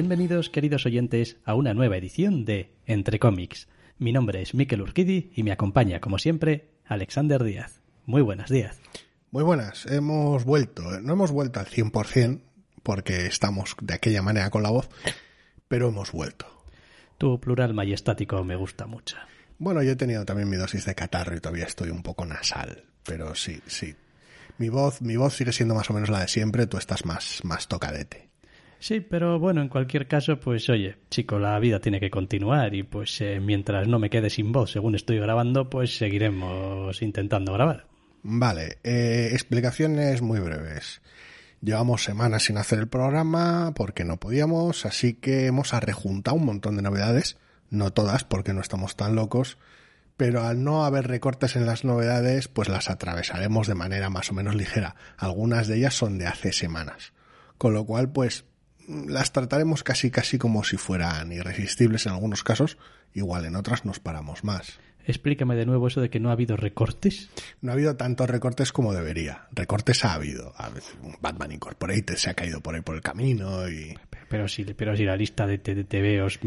Bienvenidos, queridos oyentes, a una nueva edición de Entre Cómics. Mi nombre es Mikel Urquidi y me acompaña, como siempre, Alexander Díaz. Muy buenos días. Muy buenas, hemos vuelto. No hemos vuelto al 100% porque estamos de aquella manera con la voz, pero hemos vuelto. Tu plural majestático me gusta mucho. Bueno, yo he tenido también mi dosis de catarro y todavía estoy un poco nasal, pero sí, sí. Mi voz, mi voz sigue siendo más o menos la de siempre, tú estás más, más tocadete. Sí, pero bueno, en cualquier caso, pues oye, chico, la vida tiene que continuar y pues eh, mientras no me quede sin voz según estoy grabando, pues seguiremos intentando grabar. Vale, eh, explicaciones muy breves. Llevamos semanas sin hacer el programa porque no podíamos, así que hemos arrejuntado un montón de novedades, no todas porque no estamos tan locos, pero al no haber recortes en las novedades, pues las atravesaremos de manera más o menos ligera. Algunas de ellas son de hace semanas. Con lo cual, pues las trataremos casi casi como si fueran irresistibles en algunos casos, igual en otras nos paramos más. Explícame de nuevo eso de que no ha habido recortes. No ha habido tantos recortes como debería. Recortes ha habido. A veces Batman Incorporated se ha caído por ahí por el camino y... Pero si, pero si la lista de, de, de TVOs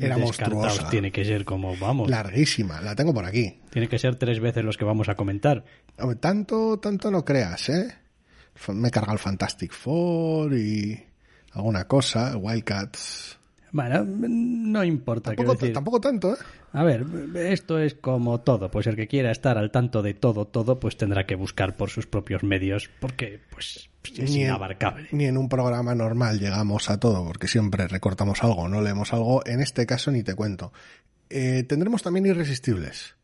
Era descartados monstruosa. tiene que ser como, vamos, Larguísima. La tengo por aquí. tiene que ser tres veces los que vamos a comentar. Tanto, tanto no creas, ¿eh? Me he cargado el Fantastic Four y alguna cosa, Wildcats. Bueno, no importa. Tampoco, decir. tampoco tanto, ¿eh? A ver, esto es como todo, pues el que quiera estar al tanto de todo, todo, pues tendrá que buscar por sus propios medios, porque pues es Ni en- inabarcable. Ni en un programa normal llegamos a todo, porque siempre recortamos algo, no leemos algo. En este caso ni te cuento. Eh, tendremos también irresistibles.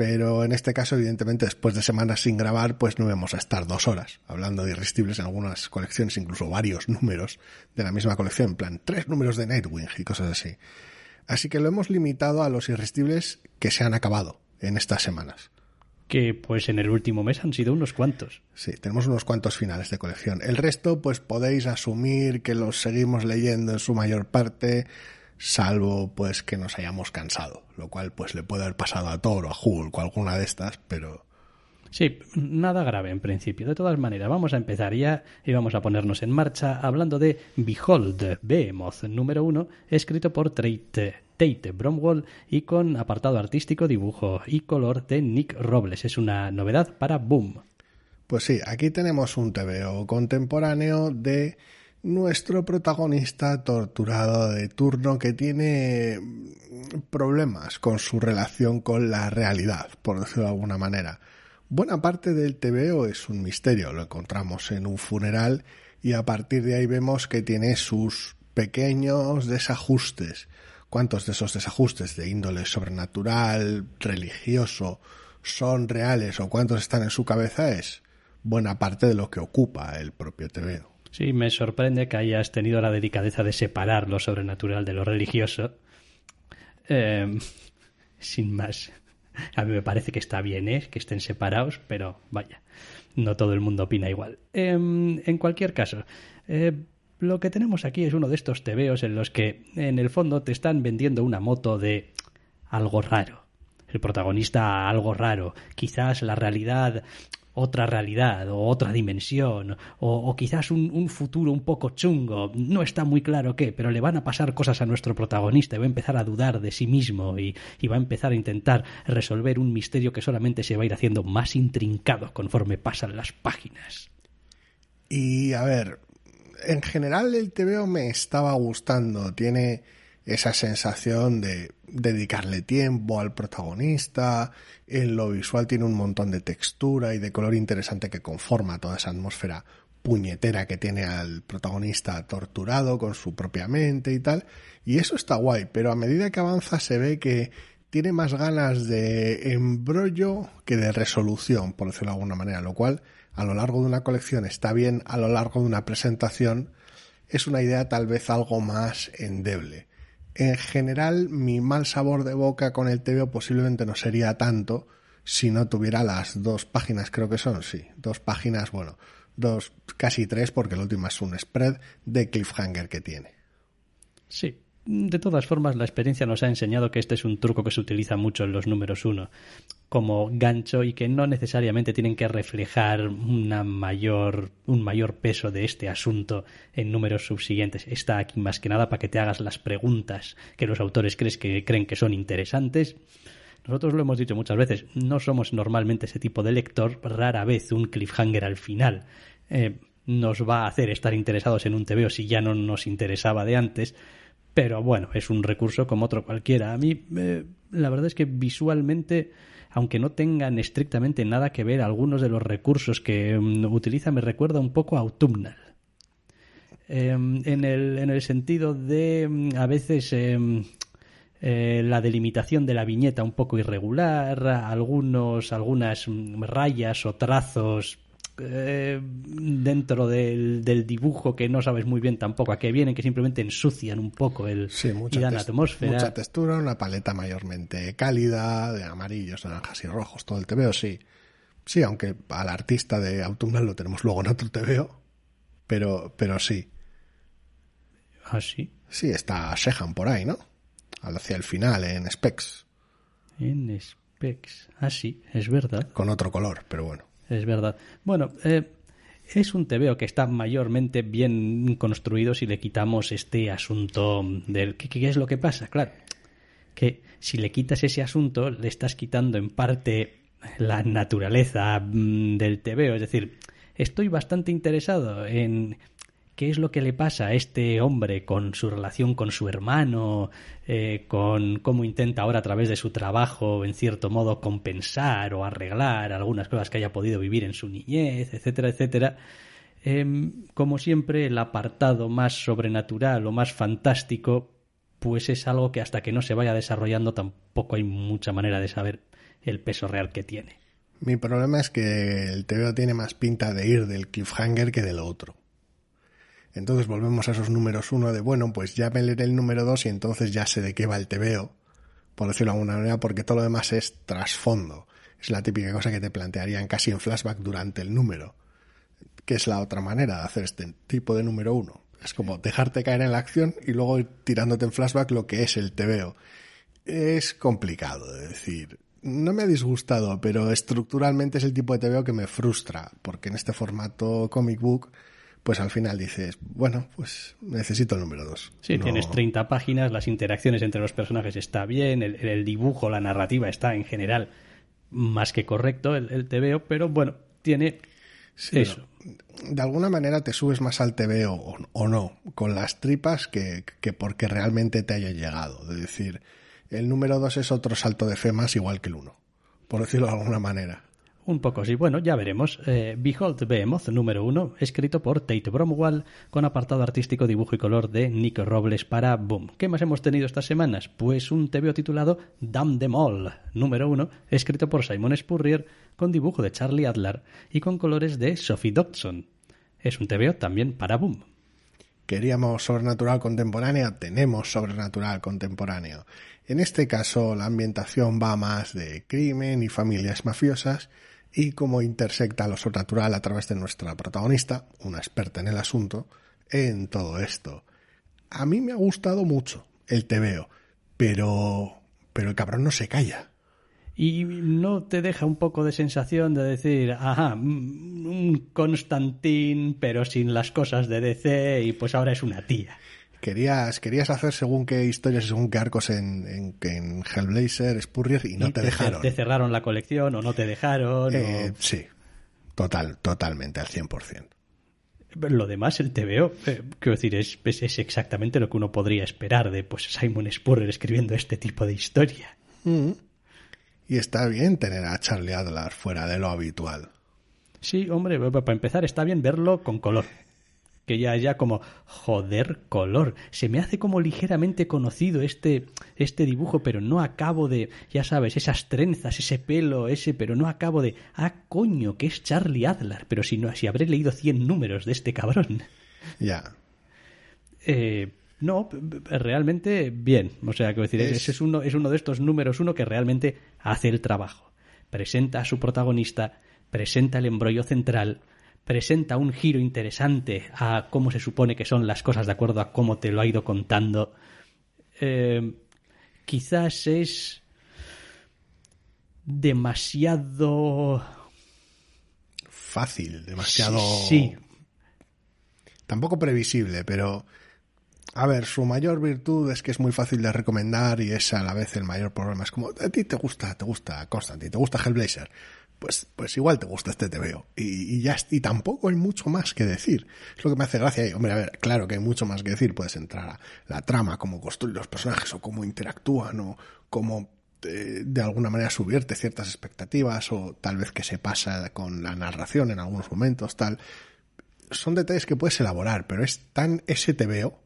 Pero en este caso, evidentemente, después de semanas sin grabar, pues no vamos a estar dos horas hablando de irresistibles en algunas colecciones, incluso varios números de la misma colección, en plan tres números de Nightwing y cosas así. Así que lo hemos limitado a los irresistibles que se han acabado en estas semanas. Que pues en el último mes han sido unos cuantos. Sí, tenemos unos cuantos finales de colección. El resto, pues podéis asumir que los seguimos leyendo en su mayor parte, salvo pues que nos hayamos cansado, lo cual pues le puede haber pasado a Thor o a Hulk o alguna de estas, pero Sí, nada grave en principio. De todas maneras, vamos a empezar ya y vamos a ponernos en marcha hablando de Behold, Behemoth número uno, escrito por Tate, Tate Bromwell y con apartado artístico, dibujo y color de Nick Robles. Es una novedad para Boom. pues sí, aquí tenemos un TVO contemporáneo de nuestro protagonista torturado de turno que tiene problemas con su relación con la realidad, por decirlo de alguna manera. Buena parte del TVO es un misterio, lo encontramos en un funeral y a partir de ahí vemos que tiene sus pequeños desajustes. ¿Cuántos de esos desajustes de índole sobrenatural, religioso, son reales o cuántos están en su cabeza es buena parte de lo que ocupa el propio TVO. Sí, me sorprende que hayas tenido la delicadeza de separar lo sobrenatural de lo religioso. Eh, sin más. A mí me parece que está bien, ¿eh? Que estén separados, pero vaya, no todo el mundo opina igual. Eh, en cualquier caso, eh, lo que tenemos aquí es uno de estos tebeos en los que, en el fondo, te están vendiendo una moto de algo raro. El protagonista algo raro. Quizás la realidad otra realidad o otra dimensión o, quizás un, un, futuro un poco chungo, no está muy claro qué, pero le van a pasar cosas a nuestro protagonista y va a empezar a dudar de sí mismo y, y va a empezar a intentar resolver un misterio que solamente se va a ir haciendo más intrincado conforme pasan las páginas. Y a ver, en general el TVO me estaba gustando, tiene esa sensación de dedicarle tiempo al protagonista, en lo visual tiene un montón de textura y de color interesante que conforma toda esa atmósfera puñetera que tiene al protagonista torturado con su propia mente y tal. Y eso está guay, pero a medida que avanza se ve que tiene más ganas de embrollo que de resolución, por decirlo de alguna manera, lo cual a lo largo de una colección está bien, a lo largo de una presentación es una idea tal vez algo más endeble. En general, mi mal sabor de boca con el TVO posiblemente no sería tanto si no tuviera las dos páginas, creo que son, sí, dos páginas, bueno, dos, casi tres, porque la última es un spread de cliffhanger que tiene. Sí. De todas formas, la experiencia nos ha enseñado que este es un truco que se utiliza mucho en los números uno como gancho y que no necesariamente tienen que reflejar una mayor, un mayor peso de este asunto en números subsiguientes. Está aquí más que nada para que te hagas las preguntas que los autores crees que, creen que son interesantes. Nosotros lo hemos dicho muchas veces, no somos normalmente ese tipo de lector, rara vez un cliffhanger al final. Eh, nos va a hacer estar interesados en un TVO si ya no nos interesaba de antes, pero bueno, es un recurso como otro cualquiera. A mí, eh, la verdad es que visualmente, aunque no tengan estrictamente nada que ver, algunos de los recursos que mm, utiliza me recuerda un poco a Autumnal. Eh, en, el, en el sentido de mm, a veces eh, eh, la delimitación de la viñeta un poco irregular, algunos, algunas mm, rayas o trazos eh, dentro del, del dibujo que no sabes muy bien tampoco a qué vienen, que simplemente ensucian un poco el Sí, y mucha, dan tes- atmósfera. mucha textura, una paleta mayormente cálida, de amarillos, naranjas y rojos, todo el TVO, sí. Sí, aunque al artista de Autumnal lo tenemos luego en otro TVO, pero, pero sí. Ah, sí. Sí, está Shehan por ahí, ¿no? Hacia el final, en Specs, En Specs. Ah, sí, es verdad. con otro color, pero bueno. Es verdad. Bueno, eh, es un TVO que está mayormente bien construido si le quitamos este asunto del... ¿Qué, es lo que pasa? Claro, que si le quitas ese asunto, le estás quitando en parte la naturaleza mm, del TVO. Es decir, estoy bastante interesado en qué es lo que le pasa a este hombre con su relación con su hermano, eh, con cómo intenta ahora a través de su trabajo, en cierto modo, compensar o arreglar algunas cosas que haya podido vivir en su niñez, etcétera, etcétera. Em, como siempre, el apartado más sobrenatural o más fantástico, pues es algo que hasta que no se vaya desarrollando tampoco hay mucha manera de saber el peso real que tiene. Mi problema es que el TVO tiene más pinta de ir del cliffhanger que del otro. Entonces volvemos a esos números uno de, bueno, pues ya me leeré el número dos y entonces ya sé de qué va el TVO, por decirlo de alguna manera, porque todo lo demás es trasfondo. Es la típica cosa que te plantearían casi en flashback durante el número, que es la otra manera de hacer este tipo de número uno. Es como dejarte caer en la acción y luego ir tirándote en flashback lo que es el TVO. Es complicado de decir. No me ha disgustado, pero estructuralmente es el tipo de TVO que me frustra, porque en este formato comic book, pues al final dices, bueno, pues necesito el número 2. Sí, tienes 30 páginas, las interacciones entre los personajes está bien, el, el dibujo, la narrativa está en general más que correcto, el, el TVO, pero bueno, tiene eso. De alguna manera te subes más al TVO o, o no, con las tripas que, que porque realmente te haya llegado. Es decir, el número 2 es otro salto de fe más igual que el 1, por decirlo de alguna manera. Un poco sí, bueno, ya veremos. Eh, Behold Behemoth número uno, escrito por Tate Bromwell, con apartado artístico, dibujo y color de Nick Robles para Boom. ¿Qué más hemos tenido estas semanas? Pues un TVO titulado Damn Them All número uno, escrito por Simon Spurrier, con dibujo de Charlie Adler y con colores de Sophie Dodson. Es un TVO también para Boom. Queríamos sobrenatural contemporánea, tenemos sobrenatural contemporáneo. En este caso, la ambientación va más de crimen y familias mafiosas y cómo intersecta lo sobrenatural a través de nuestra protagonista, una experta en el asunto, en todo esto. A mí me ha gustado mucho el TVO, pero pero el cabrón no se calla. Y no te deja un poco de sensación de decir, ajá, mm, un Constantín, pero sin las cosas de DC y pues ahora es una tía. Querías, querías hacer según qué historias y según qué arcos en, en, en Hellblazer, Spurrier, y no Y te dejaron. Te cerraron la colección o no te dejaron. Eh, o- sí, total, totalmente, al 100%. Lo demás, el TVO, eh, quiero decir, es, es, es exactamente lo que uno podría esperar de pues Simon Spurrier escribiendo este tipo de historia. Mm. Y está bien tener a Charlie Adler fuera de lo habitual. Sí, hombre, pa- para empezar está bien verlo con color. Que ya ya como joder color. Se me hace como ligeramente conocido este este dibujo, pero no acabo de, ya sabes, esas trenzas, ese pelo, ese, pero no acabo de, ah, coño, que es Charlie Adler, pero si no si habré leído 100 números de este cabrón. Ya. Eh, no, realmente bien. O sea, quiero decir, Es- ese es uno, es uno de estos números uno que realmente hace el trabajo. Presenta a su protagonista, presenta el embrollo central, presenta un giro interesante a cómo se supone que son las cosas de acuerdo a cómo te lo ha ido contando. Eh, quizás es demasiado Fácil, demasiado. Sí. Tampoco previsible, pero. A ver, su mayor virtud es que es muy fácil de recomendar y es a la vez el mayor problema. Es como, a ti te gusta, te gusta Constantine, te gusta Hellblazer. Pues, pues igual te gusta este TVO. Y, y ya, y tampoco hay mucho más que decir. Es lo que me hace gracia. Y, hombre, a ver, claro que hay mucho más que decir. Puedes entrar a la trama, cómo construyen los personajes o cómo interactúan o cómo eh, de alguna manera subirte ciertas expectativas o tal vez que se pasa con la narración en algunos momentos, tal. Son detalles que puedes elaborar, pero es tan STVO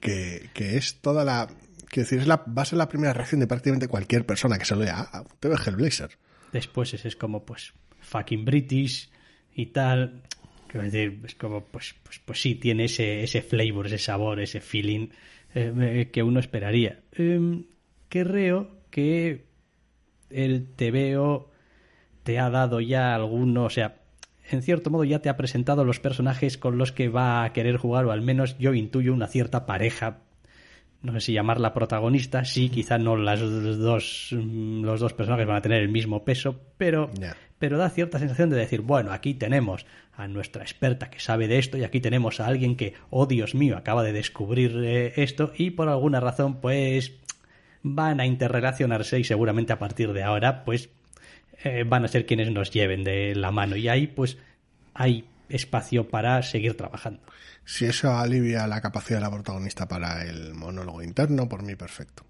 que, que es toda la... Quiero decir, es la, va a ser la primera reacción de prácticamente cualquier persona que se lea. Ah, te ve Hellblazer. Después es, es como, pues, fucking British y tal. Quiero decir, es como, pues, pues, pues sí, tiene ese, ese flavor, ese sabor, ese feeling eh, eh, que uno esperaría. Em, creo que el TVO te ha dado ya alguno, o sea, en cierto modo ya te ha presentado los personajes con los que va a querer jugar, o al menos yo intuyo una cierta pareja no sé si llamarla protagonista, sí, quizá no las dos, mm, los dos personajes van a tener el mismo peso, pero, pero da cierta sensación de decir, bueno, aquí tenemos a nuestra experta que sabe de esto y aquí tenemos a alguien que, oh Dios mío, acaba de descubrir eh, esto y por alguna razón, pues, van a interrelacionarse y seguramente a partir de ahora, pues, eh, van a ser quienes nos lleven de la mano y ahí, pues, hay espacio para seguir trabajando. Si eso alivia la capacidad de la protagonista para el monólogo interno, por mí perfecto.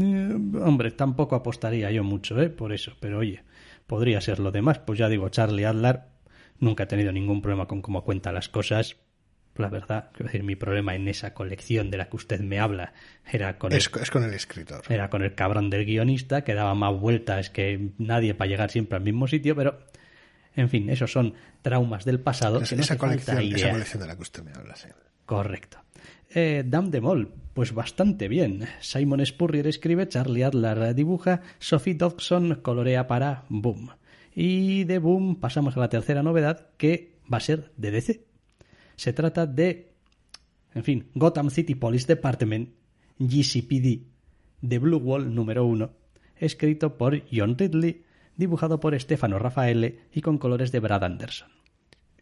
Eh, hombre, tampoco apostaría yo mucho, ¿eh? Por eso, pero oye, podría ser lo demás. Pues ya digo, Charlie Adler nunca ha tenido ningún problema con cómo cuenta las cosas. La verdad, quiero decir, mi problema en esa colección de la que usted me habla era con el, es con el escritor. era con el cabrón del guionista, que daba más vueltas que nadie para llegar siempre al mismo sitio, pero, en fin, esos son traumas del pasado Es- que no esa, colección, esa colección de la que usted me habla, sí. Correcto. Eh, Dame de Mol, pues bastante bien. Simon Spurrier escribe, Charlie Adler dibuja, Sophie Dodson colorea para Boom. Y de Boom pasamos a la tercera novedad, que va a ser de DC. Se trata de, en fin, Gotham City Police Department, GCPD, de Blue Wall número 1, escrito por John Ridley, dibujado por Stefano Raffaele y con colores de Brad Anderson.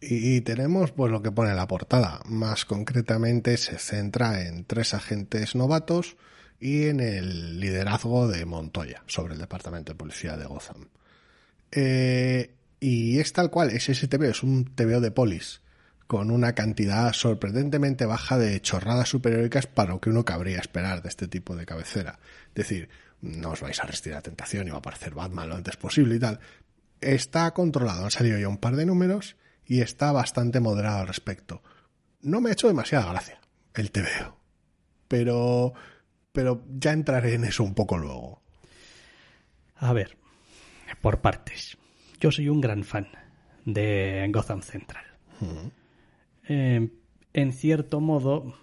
Y, tenemos pues lo que pone la portada. Más concretamente se centra en tres agentes novatos y en el liderazgo de Montoya sobre el departamento de policía de Gotham. Eh, y es tal cual, es ese TVO, es un TVO de polis con una cantidad sorprendentemente baja de chorradas superheroicas para lo que uno cabría esperar de este tipo de cabecera. Es decir, no os vais a resistir a la tentación y va a aparecer Batman lo antes posible y tal. Está controlado, han salido ya un par de números y está bastante moderado al respecto. No me ha hecho demasiada gracia el TVO, pero, pero ya entraré en eso un poco luego. A ver, por partes. Yo soy un gran fan de Gotham Central. Eh, en cierto modo,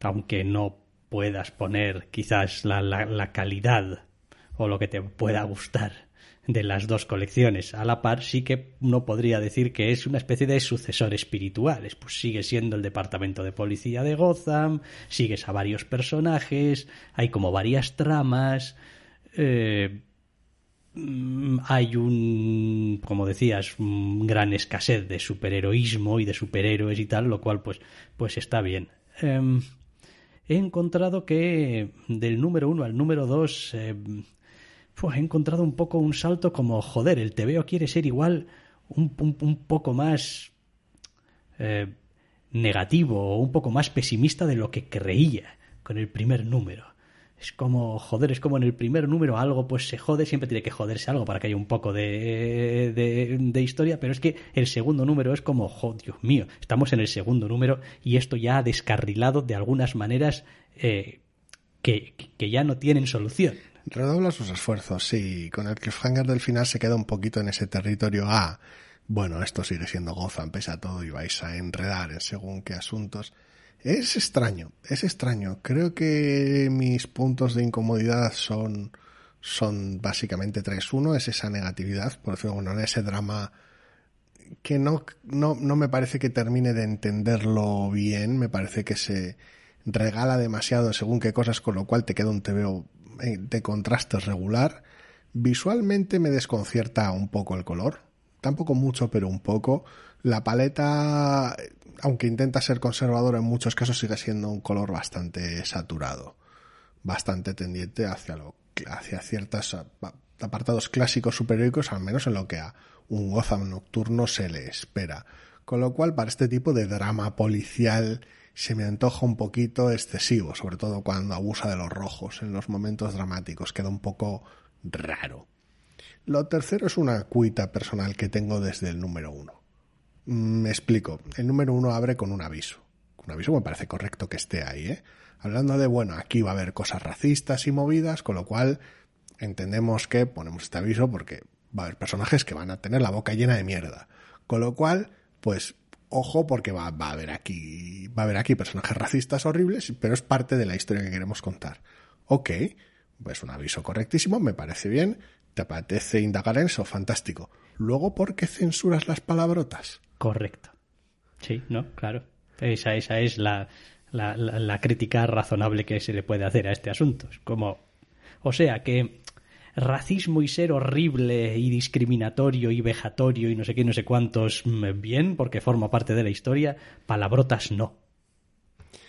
aunque no puedas poner quizás la, la- la calidad o lo que te pueda gustar de las dos colecciones a la par, sí que uno podría decir que es una especie de sucesor espiritual. Es, Pues sigue siendo el departamento de policía de Gotham, sigues a varios personajes, hay como varias tramas. eh, mm, hay un, como decías, un gran escasez de superheroísmo y de superhéroes y tal, lo cual pues, pues está bien. Em, he encontrado que del número uno al número dos pues, he encontrado un poco un salto como, joder, el TVO quiere ser igual un poco más eh, negativo o un poco más pesimista de lo que creía con el primer número. Es como, joder, es como en el primer número algo pues se jode, siempre tiene que joderse algo para que haya un poco de, de, historia, pero es que el segundo número es como, oh, Dios mío, estamos en el segundo número y esto ya ha descarrilado de algunas maneras eh, que, que ya no tienen solución. Redobla sus esfuerzos, sí. Con el cliffhanger del final se queda un poquito en ese territorio A. bueno, esto sigue siendo Gotham, pese a todo, y vais a enredar en según qué asuntos. Es extraño, es extraño. Creo que mis puntos de incomodidad son, son básicamente tres. Uno es esa negatividad, por decirlo bueno, ese drama que no, no, no me parece que termine de entenderlo bien, me parece que se regala demasiado según qué cosas, con lo cual te queda un TVO de contrastes regular. Visualmente me desconcierta un poco el color, tampoco mucho, pero un poco. La paleta, aunque intenta ser conservadora en muchos casos, sigue siendo un color bastante saturado, bastante tendiente hacia lo, hacia ciertos apartados clásicos superhéroicos, al menos en lo que a un Gotham nocturno se le espera. Con lo cual, para este tipo de drama policial se me antoja un poquito excesivo, sobre todo cuando abusa de los rojos en los momentos dramáticos, queda un poco raro. Lo tercero es una cuita personal que tengo desde el número uno. Me explico. El número uno abre con un aviso. Un aviso me parece correcto que esté ahí, ¿eh? Hablando de, bueno, aquí va a haber cosas racistas y movidas, con lo cual entendemos que ponemos este aviso porque va a haber personajes que van a tener la boca llena de mierda. Con lo cual, pues ojo porque va, va, a haber aquí va a haber aquí personajes racistas horribles, pero es parte de la historia que queremos contar. Ok, pues un aviso correctísimo, me parece bien, te apetece indagar en eso, fantástico. Luego, ¿por qué censuras las palabrotas? Correcto. Sí, no, claro. Esa, esa es la, la, la, crítica razonable que se le puede hacer a este asunto. Como, o sea, que racismo y ser horrible y discriminatorio y vejatorio y no sé qué, no sé cuántos, bien, porque forma parte de la historia, palabrotas no.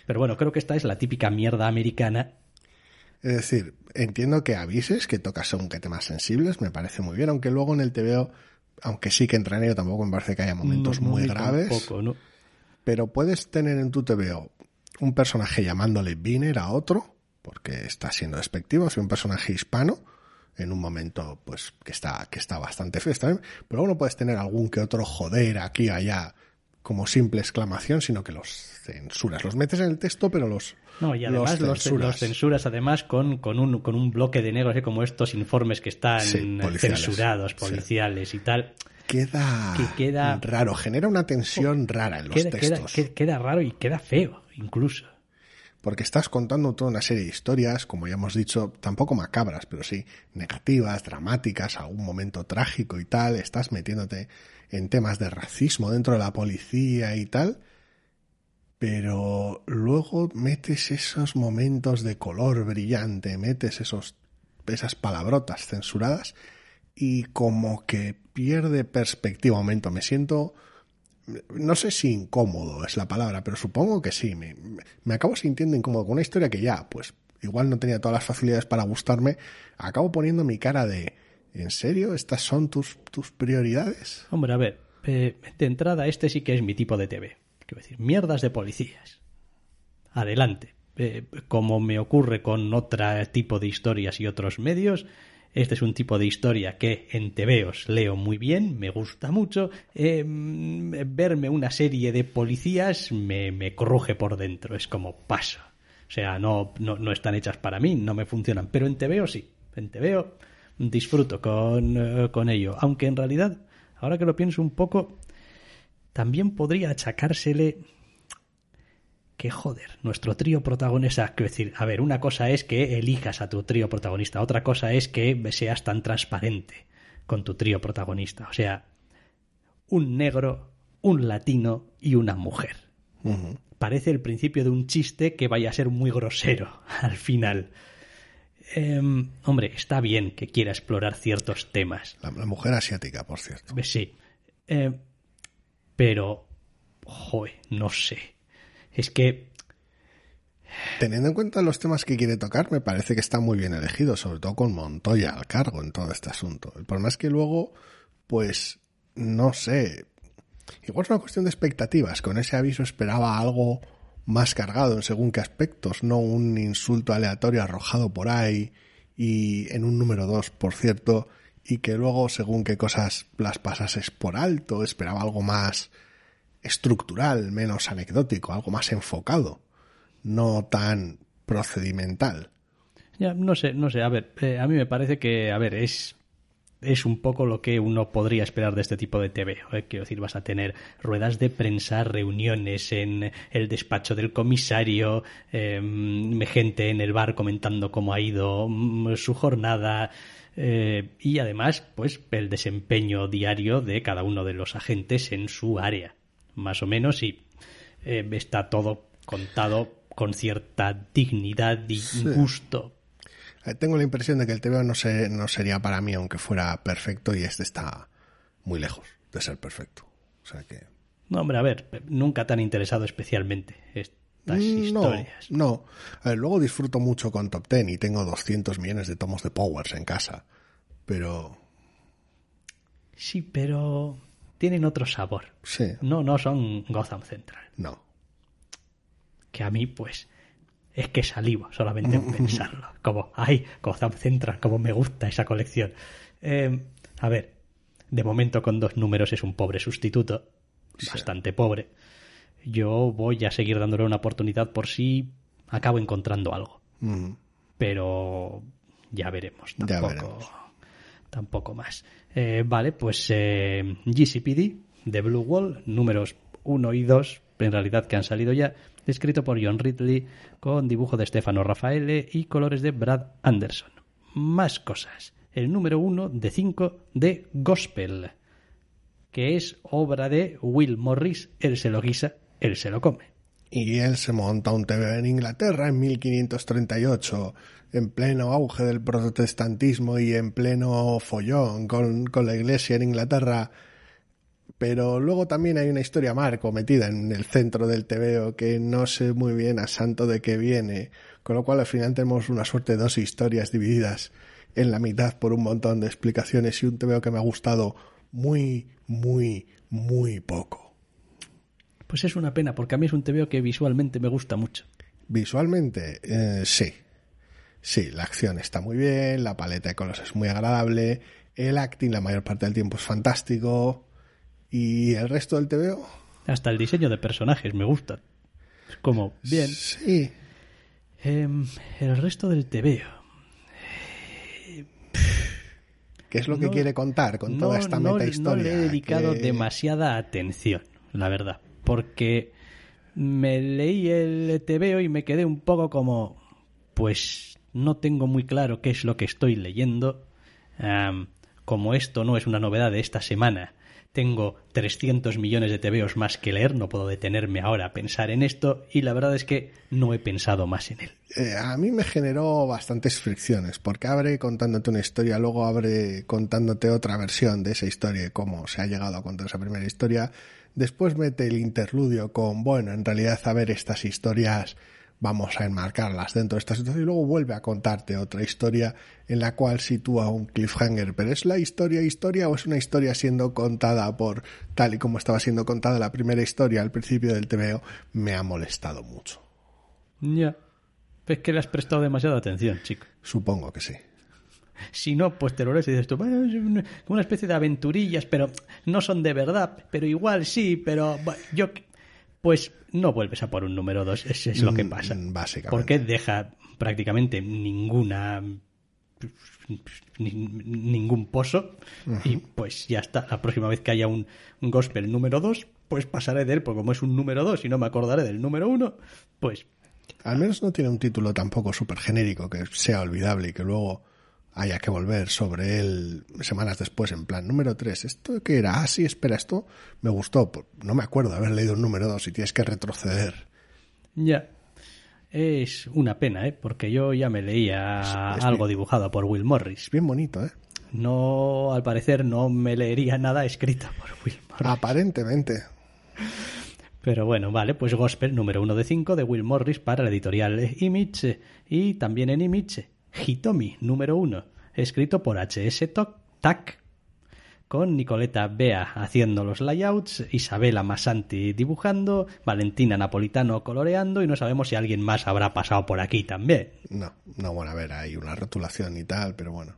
Pero bueno, creo que esta es la típica mierda americana. Es decir, entiendo que avises que tocas qué temas sensibles, me parece muy bien, aunque luego en el TVO, aunque sí que entra en ello, tampoco me parece que haya momentos no, muy graves. Tampoco, ¿no? Pero puedes tener en tu TVO un personaje llamándole Biner a otro, porque está siendo despectivo, es un personaje hispano, en un momento pues que está que está bastante feo bien, pero luego no puedes tener algún que otro joder aquí allá como simple exclamación sino que los censuras los metes en el texto pero los no y además los censuras, los censuras además con, con un con un bloque de negros ¿eh? como estos informes que están sí, policiales. censurados policiales sí. y tal queda, que queda raro genera una tensión rara en los queda, textos queda, queda raro y queda feo incluso porque estás contando toda una serie de historias, como ya hemos dicho, tampoco macabras, pero sí negativas, dramáticas, algún momento trágico y tal, estás metiéndote en temas de racismo dentro de la policía y tal, pero luego metes esos momentos de color brillante, metes esos, esas palabrotas censuradas y como que pierde perspectiva, momento, me siento no sé si incómodo es la palabra, pero supongo que sí. Me, me, acabo sintiendo incómodo con una historia que ya, pues, igual no tenía todas las facilidades para gustarme. Acabo poniendo mi cara de, ¿en serio? ¿Estas son tus, tus prioridades? Hombre, a ver, eh, de entrada, este sí que es mi tipo de TV. Quiero decir, mierdas de policías. Adelante. Eh, como me ocurre con otro tipo de historias y otros medios, este es un tipo de historia que en TVOs leo muy bien, me gusta mucho. Eh, verme una serie de policías me, me cruje por dentro, es como paso. O sea, no, no, no están hechas para mí, no me funcionan. Pero en TVO sí, en TVO disfruto con, uh, con ello. Aunque en realidad, ahora que lo pienso un poco, también podría achacársele que joder, nuestro trío protagonista, quiero decir, a ver, una cosa es que elijas a tu trío protagonista, otra cosa es que seas tan transparente con tu trío protagonista, o sea, un negro, un latino y una mujer. Uh -huh. Parece el principio de un chiste que vaya a ser muy grosero al final. Eh, hombre, está bien que quiera explorar ciertos temas. La, la mujer asiática, por cierto. Sí. Eh, pero, joder, no sé es que Teniendo en cuenta los temas que quiere tocar, me parece que está muy bien elegido, sobre todo con Montoya al cargo en todo este asunto. El problema es que luego, pues, no sé, igual es una cuestión de expectativas. Con ese aviso esperaba algo más cargado en según qué aspectos, no un insulto aleatorio arrojado por ahí y en un número 2, por cierto, y que luego según qué cosas las pasases por alto, esperaba algo más estructural, menos anecdótico, algo más enfocado, no tan procedimental. Ya, no sé, no sé, a ver, eh, a mí me parece que, a ver, es es un poco lo que uno podría esperar de este tipo de TV. ¿eh? Quiero decir, vas a tener ruedas de prensa, reuniones en el despacho del comisario, em, gente en el bar comentando cómo ha ido mm, su jornada. Eh, y además, pues el desempeño diario de cada uno de los agentes en su área. Más o menos, y eh, está todo contado con cierta dignidad y gusto. Eh, Tengo la impresión de que el TVO no, se, no sería para mí aunque fuera perfecto y este está muy lejos de ser perfecto. O sea que... No, hombre, a ver, nunca tan interesado especialmente estas No, historias. no. A ver, luego disfruto mucho con Top Ten y tengo 200 millones de tomos de Powers en casa. Pero Sí, pero tienen otro sabor. sí, No, no son Gotham Central. no. Que a mí, pues, es que salivo solamente en pensarlo. Como, ay, Gotham Central, como me gusta esa colección. Eh, a ver, de momento con dos números es un pobre sustituto. Bastante pobre. Yo voy a seguir dándole una oportunidad por si acabo encontrando algo. Pero ya veremos. Ya Tampoco, veremos. tampoco más. Eh, vale, pues eh, GCPD de Blue Wall, números 1 y 2, en realidad que han salido ya, escrito por John Ridley, con dibujo de Stefano Raffaele y colores de Brad Anderson. Más cosas. El número 1 de 5 de Gospel, que es obra de Will Morris, él se lo guisa, él se lo come. Y él se monta un TV en Inglaterra en 1538, en pleno auge del protestantismo y en pleno follón con, con la iglesia en Inglaterra. Pero luego también hay una historia marco metida en el centro del TVO que no sé muy bien a santo de qué viene, con lo cual al final tenemos una suerte de dos historias divididas en la mitad por un montón de explicaciones y un TVO que me ha gustado muy, muy, muy poco. Pues es una pena, porque a mí es un TVO que visualmente me gusta mucho. Visualmente, eh, sí. Sí, la acción está muy bien, la paleta de colores es muy agradable, el acting la mayor parte del tiempo es fantástico y el resto del TVO, Hasta el diseño de personajes me gusta. Como, bien. sí, Em, el resto del TVO. ¿qué es lo que No- quiere contar con no, toda esta no- meta no historia? le he dedicado Que- demasiada atención, la verdad. Porque me leí el TVO y me quedé un poco como, pues no tengo muy claro qué es lo que estoy leyendo. Como esto no es una novedad de esta semana, tengo 300 millones de TVOs más que leer, no puedo detenerme ahora a pensar en esto y la verdad es que no he pensado más en él. Eh, a mí me generó bastantes fricciones, porque abre contándote una historia, luego abre contándote otra versión de esa historia y cómo se ha llegado a contar esa primera historia. Después mete el interludio con, bueno, en realidad a ver estas historias vamos a enmarcarlas dentro de esta situación y luego vuelve a contarte otra historia en la cual sitúa un cliffhanger. Pero ¿es la historia historia o es una historia siendo contada por tal y como estaba siendo contada la primera historia al principio del TVO? Me ha molestado mucho. Ya. Es que le has prestado demasiada atención, chico. Supongo que sí. Si no, pues te lo lees y dices tú, bueno, es una, especie de aventurillas, pero no son de verdad, pero igual sí, pero yo... Pues no vuelves a por un número dos, eso es lo que Mm, pasa. básicamente. Porque deja prácticamente ninguna... ni- ningún pozo y pues ya está. La próxima vez que haya un, un gospel número 2, pues pasaré de él, porque como es un número 2 y no me acordaré del número 1, pues Al menos no tiene un título tampoco súper genérico que sea olvidable y que luego haya que volver sobre él semanas después en plan número 3. ¿Esto qué era? Ah, sí, espera, esto me gustó. Pues No me acuerdo de haber leído un número 2 y tienes que retroceder. Ya. Es una pena, ¿eh? Porque yo ya me leía Es- es algo bien. dibujado por Will Morris. Es bien bonito, ¿eh? No, al parecer, no me leería nada escrito por Will Morris. Aparentemente. Pero bueno, vale, pues Gospel número uno de 5 de Will Morris para la editorial Image. Y también en Image, Hitomi número 1, escrito por H.S. Tack, con Nicoleta Bea haciendo los layouts, Isabela Masanti dibujando, Valentina Napolitano coloreando y no sabemos si alguien más habrá pasado por aquí también. No, no, bueno, a ver, hay una rotulación y tal, pero bueno.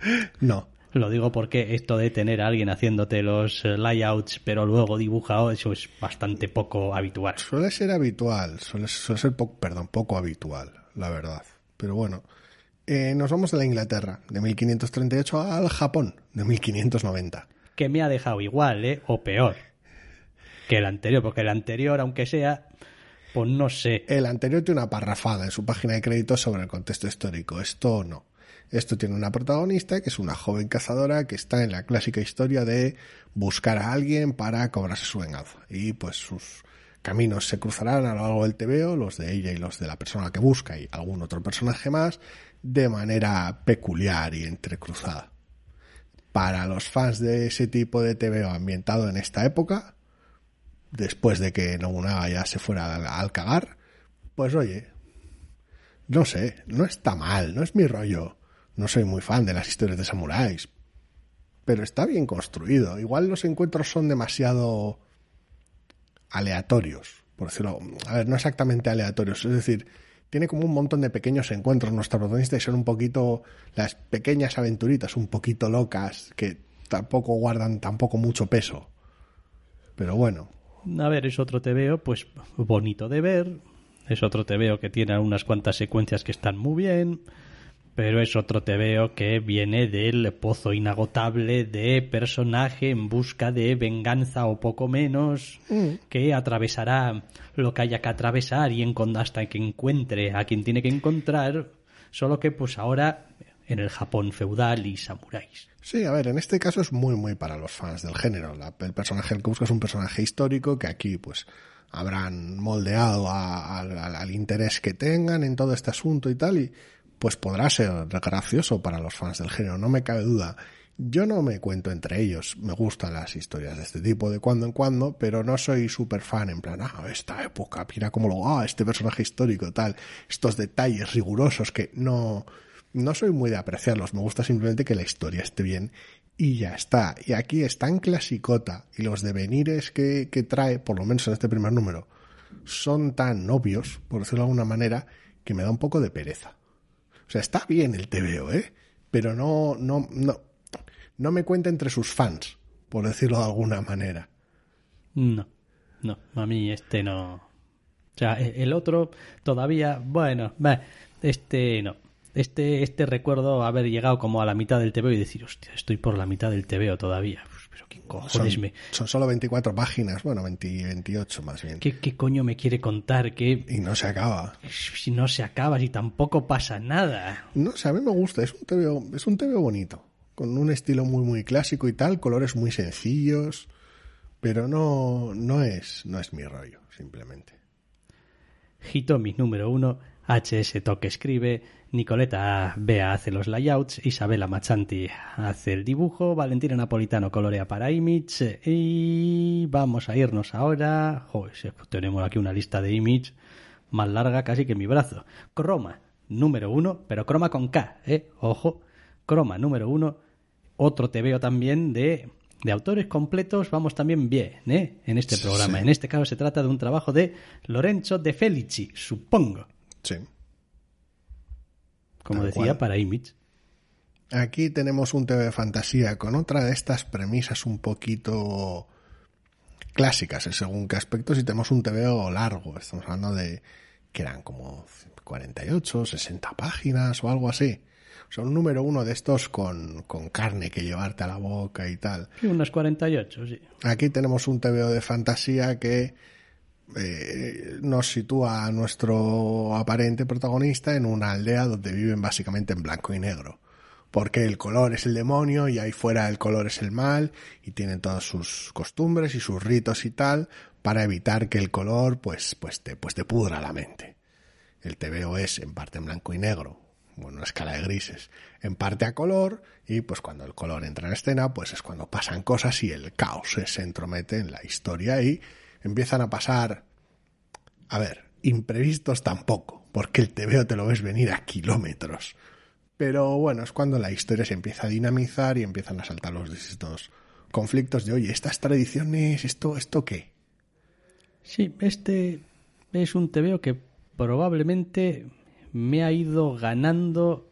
No, Lo digo porque esto de tener a alguien haciéndote los eh, layouts pero luego dibujado, eso es bastante poco habitual. Suele ser habitual, suele, suele ser poco, perdón, poco habitual, la verdad. Pero bueno, eh, nos vamos de la Inglaterra, de 1538 al Japón, de 1590. Que me ha dejado igual, ¿eh? O peor que el anterior, porque el anterior, aunque sea, pues no sé. El anterior tiene una parrafada en su página de créditos sobre el contexto histórico. Esto no. Esto tiene una protagonista que es una joven cazadora que está en la clásica historia de buscar a alguien para cobrarse su venganza. Y pues sus caminos se cruzarán a lo largo del TVO, los de ella y los de la persona que busca y algún otro personaje más, de manera peculiar y entrecruzada. Para los fans de ese tipo de TVO ambientado en esta época, después de que Nobunaga ya se fuera al, al cagar, pues oye, no sé, no está mal, no es mi rollo. No soy muy fan de las historias de samuráis, pero está bien construido. Igual los encuentros son demasiado aleatorios, por decirlo. A ver, no exactamente aleatorios, es decir, tiene como un montón de pequeños encuentros nuestra protagonista y son un poquito las pequeñas aventuritas, un poquito locas, que tampoco guardan tampoco mucho peso. Pero bueno, A ver, es otro TVO, pues bonito de ver. Es otro TVO que tiene unas cuantas secuencias que están muy bien. Pero es otro TVO que viene del pozo inagotable de personaje en busca de venganza o poco menos, que atravesará lo que haya que atravesar y hasta que encuentre a quien tiene que encontrar. Solo que pues ahora en el Japón feudal y samuráis. Sí, a ver, en este caso es muy, muy para los fans del género. La- el personaje que busca es un personaje histórico que aquí, pues, habrán moldeado a- al- al- al interés que tengan en todo este asunto y tal, y pues podrá ser gracioso para los fans del género, no me cabe duda. Yo no me cuento entre ellos, me gustan las historias de este tipo de cuando en cuando, pero no soy súper fan en plan, ah, esta época, mira cómo lo, ah, este personaje histórico, tal, estos detalles rigurosos que no, no soy muy de apreciarlos, me gusta simplemente que la historia esté bien y ya está. Y aquí es tan clasicota y los devenires que, que trae, por lo menos en este primer número, son tan obvios, por decirlo de alguna manera, que me da un poco de pereza. O sea, está bien el TVO, ¿eh? Pero no, no, no, no me cuenta entre sus fans, por decirlo de alguna manera. No, no, a mí este no. O sea, e- el otro todavía, bueno, este no. Este, este recuerdo haber llegado como a la mitad del TVO y decir, hostia, estoy por la mitad del TVO todavía. Pero qué Son, cojones me. son solo 24 páginas, bueno, 20 28 más bien. ¿Qué, qué coño me quiere contar? Que Y no se acaba. si no se acaba, si tampoco pasa nada. No sé, a mí me gusta, es un TVO, es un bonito, con un estilo muy muy clásico y tal, colores muy sencillos, pero no, no es, no es mi rollo, simplemente. Hitomi número uno, HS Toque escribe, Nicoleta Bea hace los layouts, Isabela Machanti hace el dibujo, Valentina Napolitano colorea para Image y vamos a irnos ahora. Joder, tenemos aquí una lista de Image más larga casi que mi brazo. Croma número uno, pero croma con K, ¿eh? Ojo, croma número uno, otro te veo también de, de autores completos, vamos también bien, ¿eh? En este programa. Sí. En este caso se trata de un trabajo de Lorenzo De Felici, supongo. Sí. Como Tal decía, cual. para Image. Aquí tenemos un TV de fantasía con otra de estas premisas un poquito clásicas según qué aspectos y tenemos un TVO largo. Estamos hablando de que eran como 48, 60 páginas o algo así. O sea, un número uno de estos con, con carne que llevarte a la boca y tal. Sí, unas 48, sí. Aquí tenemos un TVO de fantasía que eh, nos sitúa a nuestro aparente protagonista en una aldea donde viven básicamente en blanco y negro. Porque el color es el demonio y ahí fuera el color es el mal y tienen todas sus costumbres y sus ritos y tal para evitar que el color pues, pues, te, pues te pudra la mente. El TVO es en parte en blanco y negro, bueno, una escala de grises, en parte a color, y pues cuando el color entra en escena, pues es cuando pasan cosas y el caos se entromete en la historia y empiezan a pasar, a ver, imprevistos tampoco, porque el TVO te lo ves venir a kilómetros, Pero bueno, es cuando la historia se empieza a dinamizar y empiezan a saltar los distintos conflictos de, oye, estas tradiciones, ¿esto, esto qué? Sí, este es un TVO que probablemente me ha ido ganando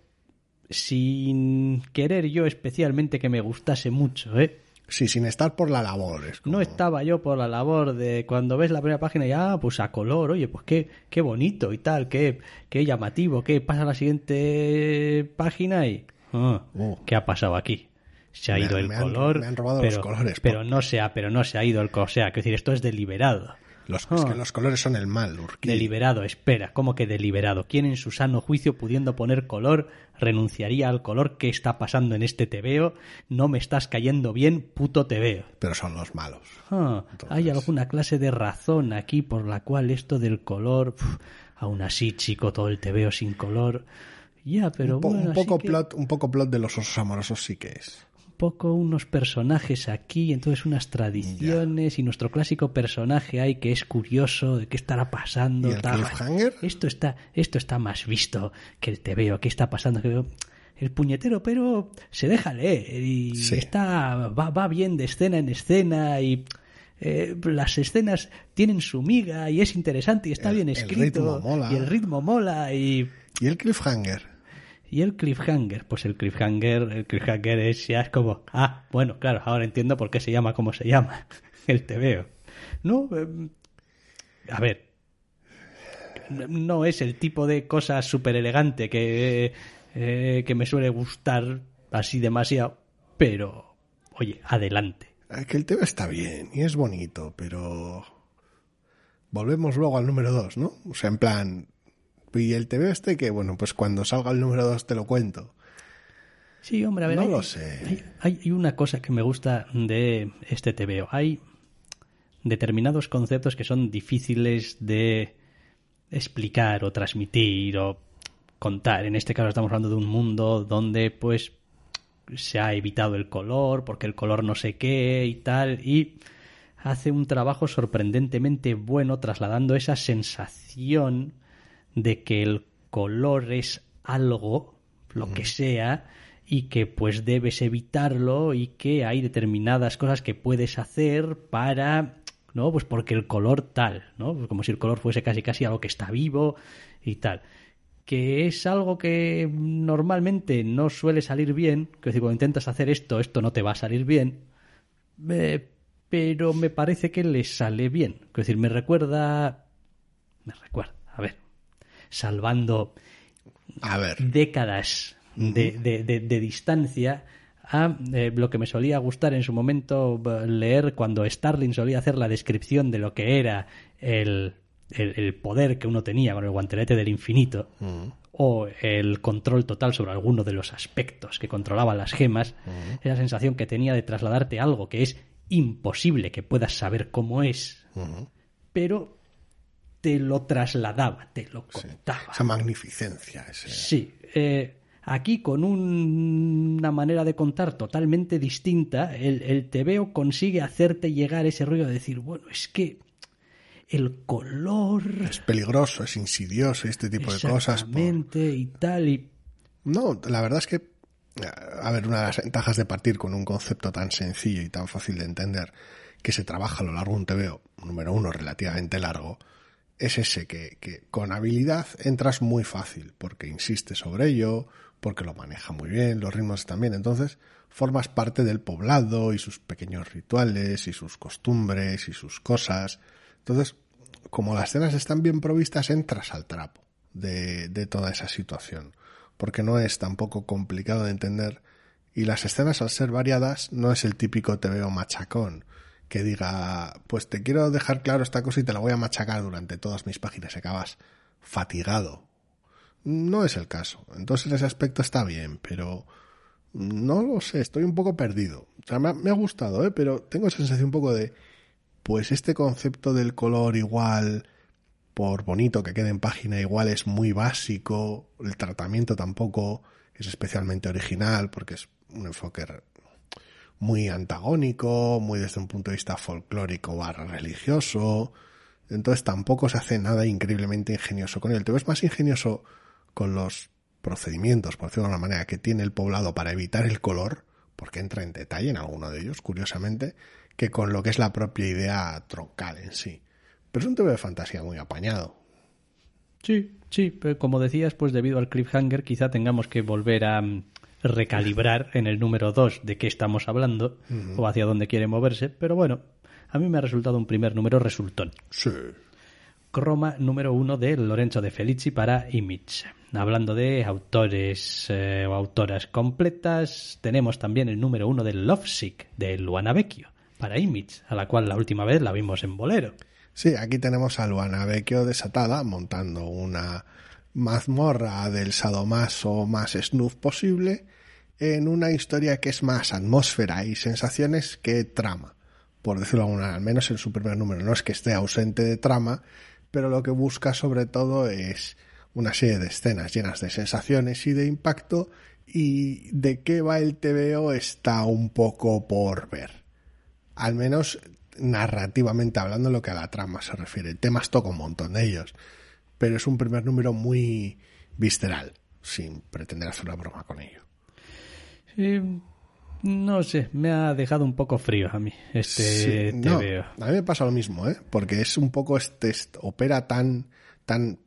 sin querer yo especialmente que me gustase mucho, ¿eh? Sí, sin estar por la labor. es como- No estaba yo por la labor de cuando ves la primera página y ah, pues a color, oye, pues qué, qué bonito y tal, qué, qué llamativo, qué pasa a la siguiente página y ah, Uh. ¿qué ha pasado aquí? Se ha Me ido el me han- color, me han robado pero, los colores, pero no se ha, pero no se ha ido el color, o sea, quiero decir, esto es deliberado. Los, Es que Ah. los colores son el mal, Urquí. Deliberado, espera, ¿cómo que deliberado? ¿Quién en su sano juicio, pudiendo poner color, renunciaría al color? ¿Qué está pasando en este tebeo? No me estás cayendo bien, puto tebeo. Pero son los malos. Ah, Entonces- hay alguna clase de razón aquí por la cual esto del color, pf, aún así, chico, todo el tebeo sin color. Ya, pero un, po- bueno, un poco que plot, un poco plot de los osos amorosos sí que es. Poco unos personajes aquí, entonces unas tradiciones y nuestro clásico personaje ahí que es curioso de qué estará pasando. ¿Y el tal. Esto está, esto está más visto que el tebeo. ¿Qué está pasando? Que veo el puñetero, pero se deja leer y Sí. está va, va bien de escena en escena y eh, las escenas tienen su miga y es interesante y está El- bien el escrito ritmo mola. y el ritmo mola y ¿Y el cliffhanger? Y el cliffhanger, pues el cliffhanger, el cliffhanger es ya es como, ah, bueno, claro, ahora entiendo por qué se llama como se llama, el tebeo. No, eh, a ver, no es el tipo de cosa súper elegante que, eh, que me suele gustar así demasiado, pero, oye, adelante. Que el tema está bien y es bonito, pero volvemos luego al número 2, ¿no? O sea, en plan, y el TV este que, bueno, pues cuando salga el número 2 te lo cuento. Sí, hombre, a ver, No hay, lo sé. Hay, hay- hay una cosa que me gusta de este TVO. Hay determinados conceptos que son difíciles de explicar o transmitir o contar. En este caso estamos hablando de un mundo donde pues se ha evitado el color porque el color no sé qué y tal y hace un trabajo sorprendentemente bueno trasladando esa sensación de que el color es algo, lo que sea, y que pues debes evitarlo y que hay determinadas cosas que puedes hacer para ¿no? Pues porque el color tal, ¿no? Pues como si el color fuese casi casi algo que está vivo y tal. Que es algo que normalmente no suele salir bien, que decir, cuando intentas hacer esto, esto no te va a salir bien, eh, pero me parece que le sale bien. Es decir, me recuerda. Me recuerda, a ver, salvando A ver, décadas de, de- de- de distancia a eh, lo que me solía gustar en su momento eh, leer cuando Starling solía hacer la descripción de lo que era el, el- el poder que uno tenía con el guantelete del infinito o el control total sobre alguno de los aspectos que controlaban las gemas, esa sensación que tenía de trasladarte algo que es imposible que puedas saber cómo es, pero te lo trasladaba, te lo contaba. esa magnificencia, ese... Sí, eh, aquí con un- una manera de contar totalmente distinta, el, el consigue hacerte llegar ese rollo de decir, bueno, es que el color... es peligroso, es insidioso y este tipo de cosas. por- Exactamente, y tal, y... No, la verdad es que, a ver, una de las ventajas de partir con un concepto tan sencillo y tan fácil de entender que se trabaja a lo largo de un TVO, número uno, relativamente largo, es ese que, que con habilidad entras muy fácil, porque insiste sobre ello, porque lo maneja muy bien, los ritmos también, entonces formas parte del poblado y sus pequeños rituales y sus costumbres y sus cosas. Entonces, como las escenas están bien provistas, entras al trapo de, de toda esa situación, porque no es tampoco complicado de entender. Y las escenas al ser variadas no es el típico te veo machacón que diga, pues te quiero dejar claro esta cosa y te la voy a machacar durante todas mis páginas acabas fatigado. No es el caso. Entonces ese aspecto está bien, pero no lo sé, estoy un poco perdido. O sea, me ha, me ha gustado, ¿eh? pero tengo esa sensación un poco de, pues este concepto del color igual, por bonito que quede en página, igual es muy básico, el tratamiento tampoco es especialmente original, porque es un enfoque muy antagónico, muy desde un punto de vista folclórico barra religioso, entonces tampoco se hace nada increíblemente ingenioso con él. Te ves más ingenioso con los procedimientos, por decirlo de alguna manera, que tiene el poblado para evitar el color, porque entra en detalle en alguno de ellos, curiosamente, que con lo que es la propia idea troncal en sí. Pero es un TV de fantasía muy apañado. Sí, sí, pero como decías, pues debido al cliffhanger quizá tengamos que volver a mm, recalibrar en el número 2 de qué estamos hablando o hacia dónde quiere moverse, pero bueno, a mí me ha resultado un primer número resultón. Sí. Croma número 1 de Lorenzo de Felici para Image. Hablando de autores eh, o autoras completas, tenemos también el número 1 de Lovesick de Luana Vecchio para Image, a la cual la última vez la vimos en Bolero. Sí, aquí tenemos a Luana Vecchio desatada montando una mazmorra del sadomaso más snuff posible en una historia que es más atmósfera y sensaciones que trama, por decirlo de alguna al menos en su primer número. No es que esté ausente de trama, pero lo que busca sobre todo es una serie de escenas llenas de sensaciones y de impacto y de qué va el TVO está un poco por ver. Al menos narrativamente hablando lo que a la trama se refiere. Temas toca un montón de ellos, pero es un primer número muy visceral, sin pretender hacer una broma con ello. No sé, me ha dejado un poco frío a mí este Sí, no, TVO. a mí me pasa lo mismo, ¿eh? Porque es un poco este, est- opera tan, tan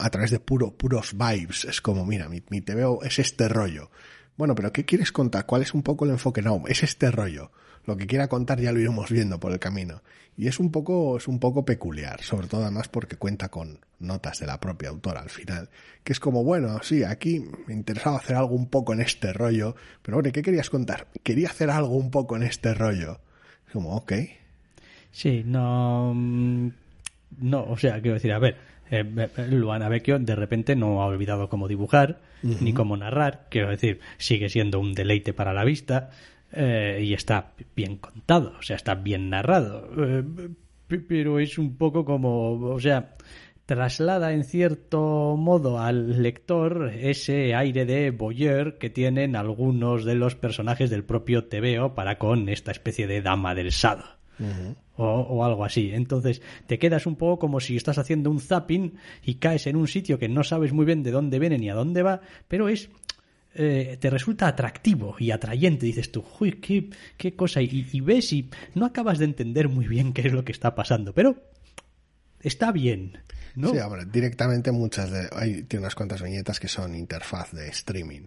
a través de puro, puros vibes. Es como, mira, mi, mi TVO es este rollo. Bueno, pero ¿qué quieres contar? ¿Cuál es un poco el enfoque? No, es este rollo. Lo que quiera contar ya lo iremos viendo por el camino. Y es un poco, es un poco peculiar, sobre todo además porque cuenta con notas de la propia autora al final. Que es como, bueno, sí, aquí me interesaba hacer algo un poco en este rollo, pero bueno, ¿qué querías contar? Quería hacer algo un poco en este rollo. Es como, ok. Sí, no. mm, No, o sea, quiero decir, a ver, eh, eh, Luana Vecchio de repente no ha olvidado cómo dibujar ni cómo narrar. Quiero decir, sigue siendo un deleite para la vista eh, y está bien contado, o sea, está bien narrado. Eh, pero es un poco como, o sea, traslada en cierto modo al lector ese aire de voyeur que tienen algunos de los personajes del propio TVO para con esta especie de dama del sado o, o algo así. Entonces te quedas un poco como si estás haciendo un zapping y caes en un sitio que no sabes muy bien de dónde viene ni a dónde va, pero es eh, te resulta atractivo y atrayente. Dices tú, uy, qué, qué cosa. Y, ves y no acabas de entender muy bien qué es lo que está pasando, pero está bien. ¿no? Sí, hombre, directamente muchas de... Hay, tiene unas cuantas viñetas que son interfaz de streaming,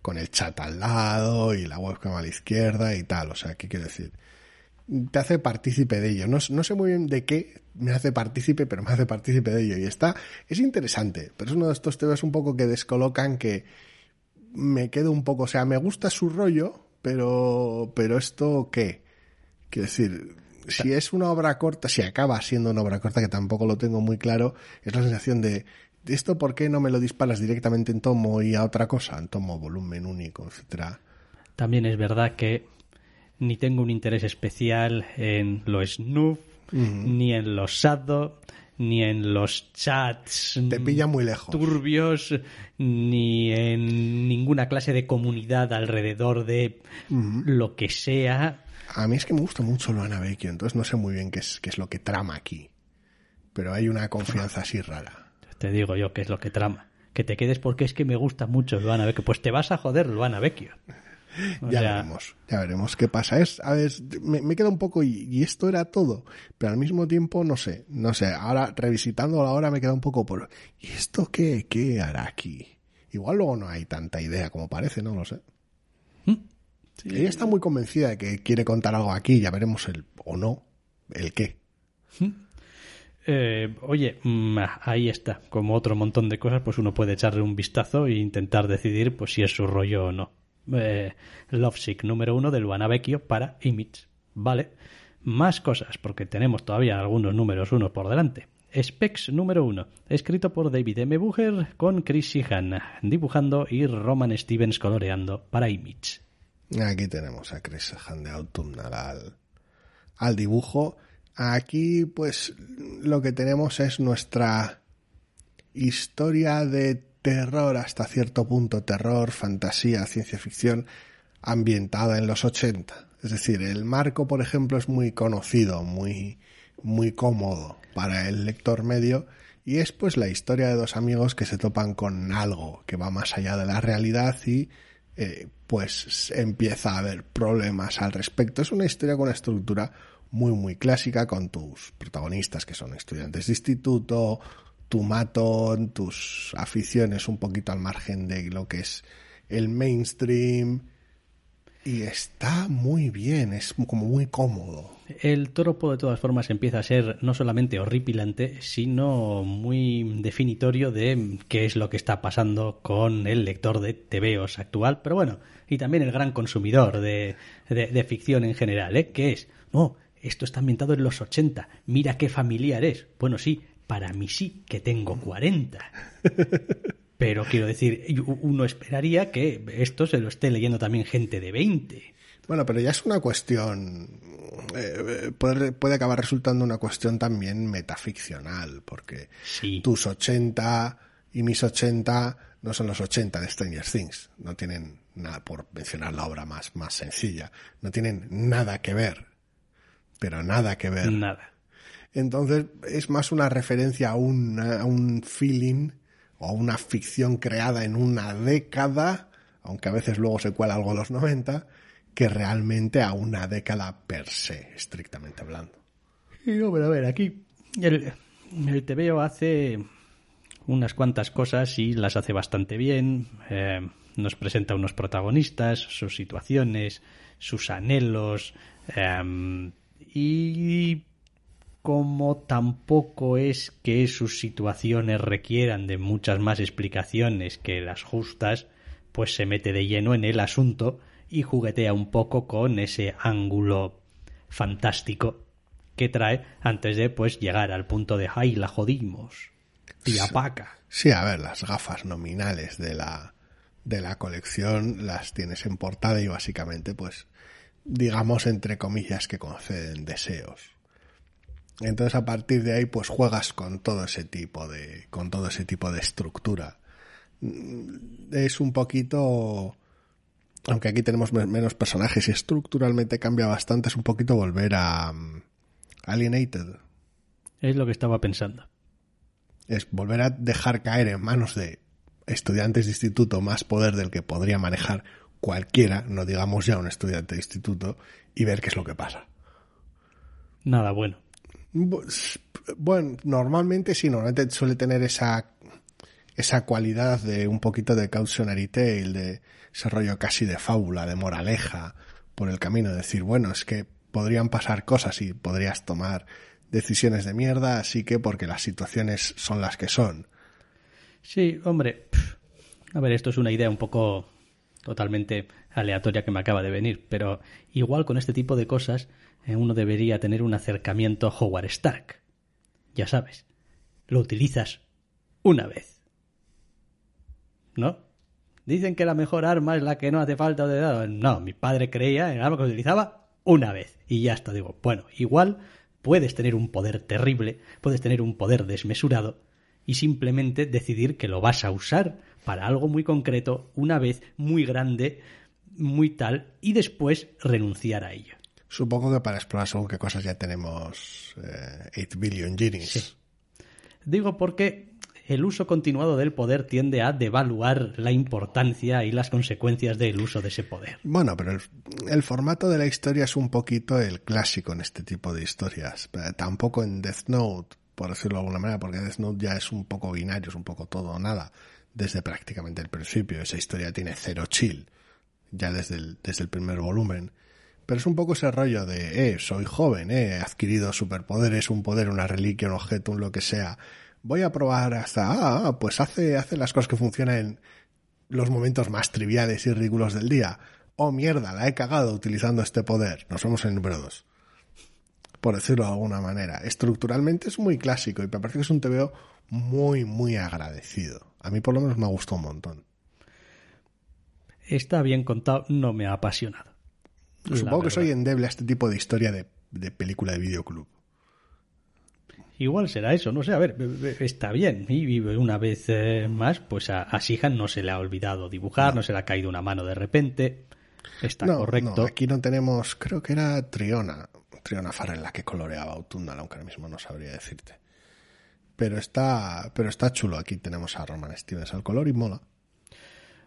con el chat al lado y la webcam a la izquierda y tal. O sea, ¿qué quiero decir? Te hace partícipe de ello. No, no sé muy bien de qué me hace partícipe, pero me hace partícipe de ello. Y está, es interesante, pero es uno de estos temas un poco que descolocan que me quedo un poco, o sea, me gusta su rollo, pero, pero esto qué? Quiero decir, si es una obra corta, si acaba siendo una obra corta, que tampoco lo tengo muy claro, es la sensación de, ¿de esto por qué no me lo disparas directamente en tomo y a otra cosa? En tomo, volumen único, etcétera. También es verdad que ni tengo un interés especial en lo snuff, ni en los sado, ni en los chats Te pilla muy lejos. turbios, ni en ninguna clase de comunidad alrededor de lo que sea. A mí es que me gusta mucho Luana Vecchio, entonces no sé muy bien qué es, qué es lo que trama aquí. Pero hay una confianza así rara. Te digo yo que es lo que trama. Que te quedes porque es que me gusta mucho Luana Vecchio. Pues te vas a joder, Luana Vecchio. O ya sea, veremos, ya veremos qué pasa. Es, a ver, me, me queda un poco y, y esto era todo, pero al mismo tiempo no sé, no sé. Ahora revisitando ahora me queda un poco por ¿y esto qué, qué hará aquí? Igual luego no hay tanta idea como parece, no lo sé. Ella está muy convencida de que quiere contar algo aquí, ya veremos el o no, el qué. Eh, oye, mm, ahí está. Como otro montón de cosas, pues uno puede echarle un vistazo e intentar decidir pues si es su rollo o no. Eh, Lovesick número uno de Luana Vecchio para Image. Vale. Más cosas, porque tenemos todavía algunos números uno por delante. Specs número uno, escrito por David M. Bucher con Chris Sheehan dibujando y Roman Stevens coloreando para Image. Aquí tenemos a Chris Han de Autumnal al, al dibujo. Aquí, pues, lo que tenemos es nuestra historia de terror hasta cierto punto, terror, fantasía, ciencia ficción, ambientada en los 80. Es decir, el marco, por ejemplo, es muy conocido, muy, muy cómodo para el lector medio Y es pues la historia de dos amigos que se topan con algo que va más allá de la realidad y eh, pues empieza a haber problemas al respecto. Es una historia con una estructura muy muy clásica con tus protagonistas que son estudiantes de instituto, tu matón, tus aficiones un poquito al margen de lo que es el mainstream y está muy bien, es como muy cómodo. El tropo, de todas formas, empieza a ser no solamente horripilante, sino muy definitorio de qué es lo que está pasando con el lector de TVOs actual, pero bueno, y también el gran consumidor de, de, ficción en general, ¿eh? que es, no, esto está ambientado en los 80, mira qué familiar es. Bueno, sí, para mí sí, que tengo 40. Pero quiero decir, uno esperaría que esto se lo esté leyendo también gente de 20. Bueno, pero ya es una cuestión. eh, puede, puede acabar resultando una cuestión también metaficcional, porque Sí. tus 80 y mis 80 no son los 80 de Stranger Things. No tienen nada, por mencionar la obra más, más sencilla, no tienen nada que ver. Pero nada que ver. Nada. Entonces es más una referencia a, una- a un feeling o a una ficción creada en una década, aunque a veces luego se cuela algo de los 90, que realmente a una década per se, estrictamente hablando. Y no, pero a ver, aquí el, el TVO hace unas cuantas cosas y las hace bastante bien. Eh, nos presenta unos protagonistas, sus situaciones, sus anhelos. eh, y como tampoco es que sus situaciones requieran de muchas más explicaciones que las justas, pues se mete de lleno en el asunto y juguetea un poco con ese ángulo fantástico que trae antes de pues llegar al punto de ¡ay, la jodimos! Tía paca. Sí, a ver, las gafas nominales de la, de la colección las tienes en portada y básicamente, pues, digamos entre comillas que conceden deseos. Entonces a partir de ahí, pues juegas con todo ese tipo de, con todo ese tipo de estructura. Mm, Es un poquito, aunque aquí tenemos me- menos personajes y estructuralmente cambia bastante, es un poquito volver a mm, Alienated. Es lo que estaba pensando. es volver a dejar caer en manos de estudiantes de instituto más poder del que podría manejar cualquiera, no digamos ya un estudiante de instituto, y ver qué es lo que pasa. Nada bueno. Bueno, normalmente sí, normalmente suele tener esa, esa cualidad de un poquito de cautionary tale, de ese rollo casi de fábula, de moraleja, por el camino, de decir, bueno, es que podrían pasar cosas y podrías tomar decisiones de mierda, así que porque las situaciones son las que son. Sí, hombre. A ver, esto es una idea un poco totalmente aleatoria que me acaba de venir, pero igual con este tipo de cosas uno debería tener un acercamiento a Howard Stark. Ya sabes, lo utilizas una vez. ¿No? Dicen que la mejor arma es la que no hace falta de dado. No, mi padre creía en el arma que utilizaba una vez. Y ya está, digo, bueno, igual puedes tener un poder terrible, puedes tener un poder desmesurado y simplemente decidir que lo vas a usar para algo muy concreto, una vez, muy grande, muy tal, y después renunciar a ello. Supongo que para explorar según qué cosas ya tenemos eh, 8 billion genies. Sí. Digo porque el uso continuado del poder tiende a devaluar la importancia y las consecuencias del uso de ese poder. Bueno, pero el, el formato de la historia es un poquito el clásico en este tipo de historias. Pero tampoco en Death Note, por decirlo de alguna manera, porque Death Note ya es un poco binario, es un poco todo o nada, desde prácticamente el principio. Esa historia tiene cero chill, ya desde el, desde el primer volumen. Pero es un poco ese rollo de, eh, soy joven, eh, he adquirido superpoderes, un poder, una reliquia, un objeto, un lo que sea. Voy a probar hasta, ah, pues hace, hace las cosas que funcionan en los momentos más triviales y ridículos del día. Oh, mierda, la he cagado utilizando este poder. Nos vemos en el número 2. Por decirlo de alguna manera. Estructuralmente es muy clásico y me parece que es un TVO muy, muy agradecido. A mí por lo menos me ha gustado un montón. Está bien contado, no me ha apasionado. Supongo que soy endeble a este tipo de historia de, de película de videoclub. Igual será eso, no sé, a ver, be- be- está bien. Y una vez eh, más, pues a, a Sihan no se le ha olvidado dibujar, no, se le ha caído una mano de repente. Está no, correcto. no, aquí no tenemos, creo que era Triona, Triona Farrell la que coloreaba Autundal, aunque ahora mismo no sabría decirte. Pero está, pero está chulo. Aquí tenemos a Roman Stevens al color y mola.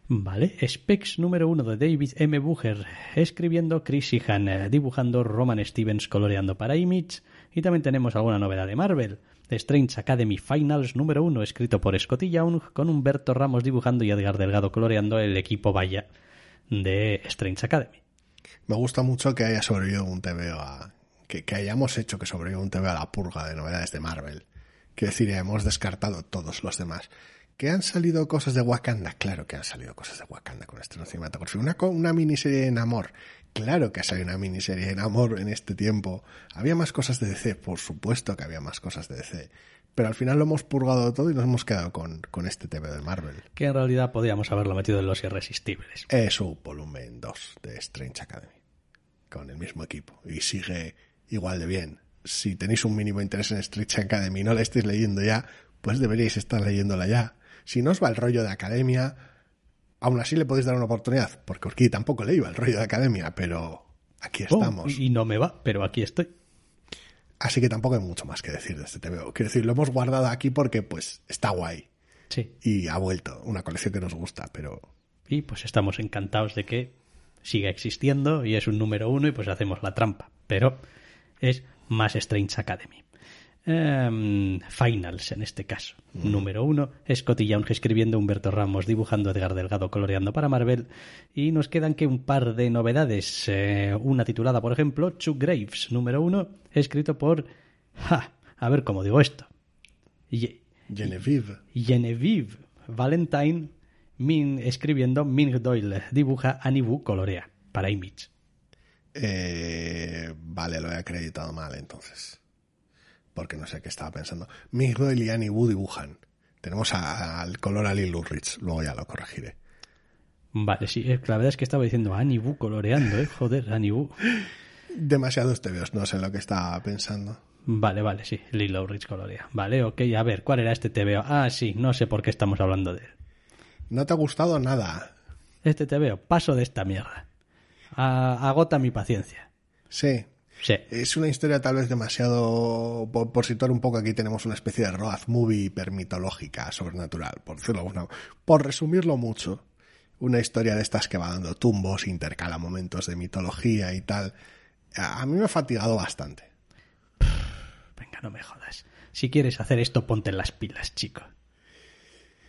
Vale, Specs número uno de David M. Bucher, escribiendo Chris Sheehan, eh, dibujando Roman Stevens, coloreando para Image. Y también tenemos alguna novedad de Marvel. Strange Academy Finals número uno, escrito por Scotty Young, con Humberto Ramos dibujando y Edgar Delgado coloreando el equipo Vaya de Strange Academy. Me gusta mucho que haya sobrevivido un TVO a. Que, que hayamos hecho que sobreviva un TVO a la purga de novedades de Marvel. Quiero decir, hemos descartado todos los demás. ¿Que han salido cosas de Wakanda? Claro que han salido cosas de Wakanda con este cinematográfico. Una, una miniserie en amor. Claro que ha salido una miniserie en amor en este tiempo. ¿Había más cosas de DC? Por supuesto que había más cosas de DC. Pero al final lo hemos purgado todo y nos hemos quedado con, con este TV de Marvel. Que en realidad podríamos haberlo metido en los irresistibles. Es su volumen 2 de Strange Academy. Con el mismo equipo. Y sigue igual de bien. Si tenéis un mínimo interés en Strange Academy y no la estáis leyendo ya, pues deberíais estar leyéndola ya. Si no os va el rollo de academia, aún así le podéis dar una oportunidad. Porque Orquí tampoco le iba el rollo de academia, pero aquí Oh, estamos. y no me va, pero aquí estoy. Así que tampoco hay mucho más que decir de este TVO. Quiero decir, lo hemos guardado aquí porque pues está guay. Sí. Y ha vuelto. Una colección que nos gusta, pero Y pues estamos encantados de que siga existiendo y es un número uno y pues hacemos la trampa. Pero es más Strange Academy. Em, finals en este caso. Número uno, Scotty Young escribiendo, Humberto Ramos dibujando, Edgar Delgado coloreando para Marvel. Y nos quedan que un par de novedades. Eh, una titulada, por ejemplo, Chuck Graves, número uno, escrito por... Ja, a ver cómo digo esto. Ye- Genevieve. Genevieve Valentine Min escribiendo, Ming Doyle dibuja, Anibu colorea para Image. Eh, vale, lo he acreditado mal entonces. Porque no sé qué estaba pensando. Mick Doyle y Annie Wu dibujan. Tenemos a- al color a Lil luego ya lo corregiré. Vale, sí, eh, la verdad es que estaba diciendo Anibu coloreando, eh, joder, Anibu. Demasiados tebeos, no sé lo que estaba pensando. Vale, vale, sí, Lilo Rich colorea. Vale, ok, a ver, ¿cuál era este TVO? Ah, sí, no sé por qué estamos hablando de él. ¿No te ha gustado nada? Este TVO, paso de esta mierda. A- agota mi paciencia. Sí. Sí, Es una historia tal vez demasiado... Por, por situar un poco aquí tenemos una especie de road movie hipermitológica, sobrenatural, por decirlo de alguna Por resumirlo mucho, una historia de estas que va dando tumbos, intercala momentos de mitología y tal. A a mí me ha fatigado bastante. venga, no me jodas. Si quieres hacer esto, ponte las pilas, chico.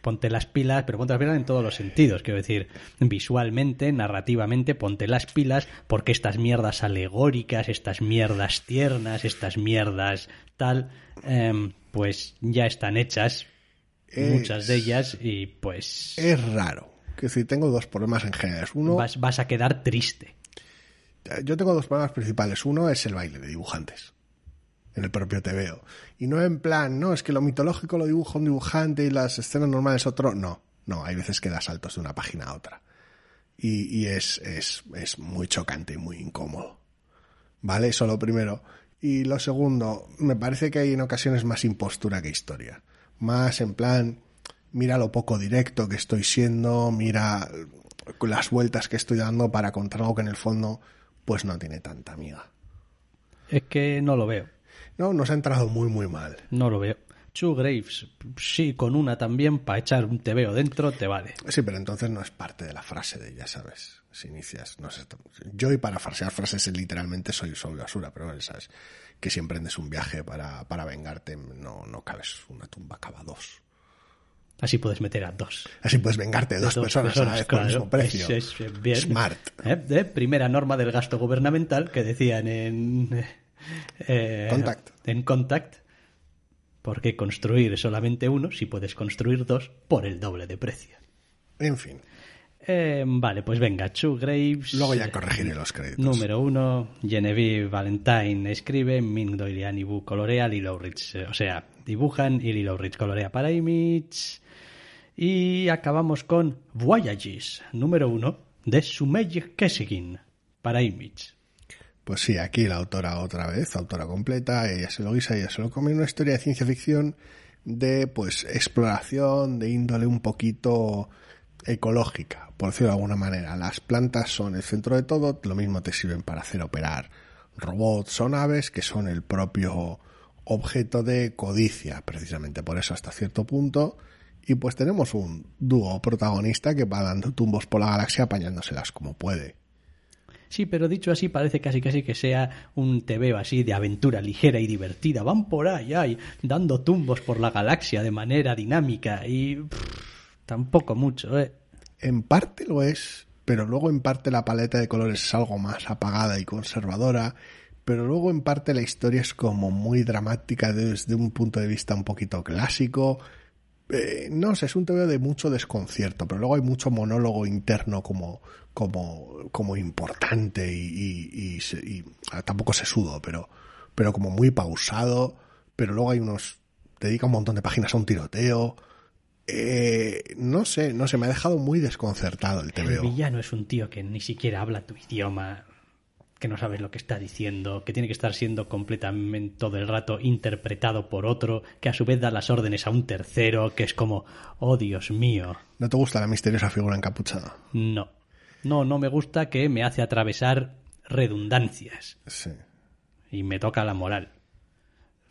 Ponte las pilas, pero ponte las pilas en todos los sentidos. Quiero decir, visualmente, narrativamente, ponte las pilas, porque estas mierdas alegóricas, estas mierdas tiernas, estas mierdas tal, em, pues ya están hechas, Es- muchas de ellas, y pues Es raro. Que si tengo dos problemas en general. Uno, vas, vas a quedar triste. yo tengo dos problemas principales. Uno es el baile de dibujantes. En el propio TVO. Y no en plan, no, es que lo mitológico lo dibuja un dibujante y las escenas normales otro. No, no, hay veces que da saltos de una página a otra. Y, y es, es, es muy chocante y muy incómodo. ¿Vale? Eso lo primero. Y lo segundo, me parece que hay en ocasiones más impostura que historia. Más en plan, mira lo poco directo que estoy siendo, mira las vueltas que estoy dando para contar algo que en el fondo pues no tiene tanta amiga. Es que no lo veo. No, nos ha entrado muy muy mal. No lo veo. Chu Graves, sí, con una también, para echar un TVO dentro, te vale. Sí, pero entonces no es parte de la frase de ya sabes, si inicias, no sé, yo y para farsear frases literalmente soy, soy basura, pero sabes, que si emprendes un viaje para, para vengarte, no, no cabes una tumba, cava dos. Así puedes meter a dos. Así puedes vengarte de dos, Dos personas, a la vez por el mismo precio. Es- es bien. Smart. ¿Eh? De primera norma del gasto gubernamental que decían en eh, Contact. En Contact. ¿Por qué construir solamente uno si puedes construir dos por el doble de precio? En fin, Eh, vale, pues venga, Chu Graves. luego ya corregiré los créditos. Número uno, Genevieve Valentine escribe, Ming Annie Wu colorea, Lilo Rich, eh, o sea, dibujan y Lilo Rich colorea para Image. Y acabamos con Voyages, número uno, de Sumei Kesegin, para Image. Pues sí, aquí la autora otra vez, autora completa, ella se lo guisa, ella se lo come, una historia de ciencia ficción de pues exploración de índole un poquito ecológica, por decirlo de alguna manera. Las plantas son el centro de todo, lo mismo te sirven para hacer operar robots o naves que son el propio objeto de codicia, precisamente por eso hasta cierto punto. Y pues tenemos un dúo protagonista que va dando tumbos por la galaxia apañándoselas como puede. Sí, pero dicho así parece casi casi que sea un TVO así de aventura ligera y divertida. Van por ahí, ay, dando tumbos por la galaxia de manera dinámica y tampoco mucho, ¿eh? En parte lo es, pero luego en parte la paleta de colores es algo más apagada y conservadora, pero luego en parte la historia es como muy dramática desde un punto de vista un poquito clásico. Eh, no sé, es un TVO de mucho desconcierto, pero luego hay mucho monólogo interno como, como, como importante y, y, y se- y, ah, tampoco sesudo, pero, pero como muy pausado, pero luego hay unos, dedica un montón de páginas a un tiroteo. Eh, no sé, no sé, me ha dejado muy desconcertado el El TVO. villano es un tío que ni siquiera habla tu idioma, que no sabes lo que está diciendo, que tiene que estar siendo completamente todo el rato interpretado por otro, que a su vez da las órdenes a un tercero, que es como, oh Dios mío, ¿No te gusta la misteriosa figura encapuchada? no. No, no me gusta que me hace atravesar redundancias Sí. y me toca la moral.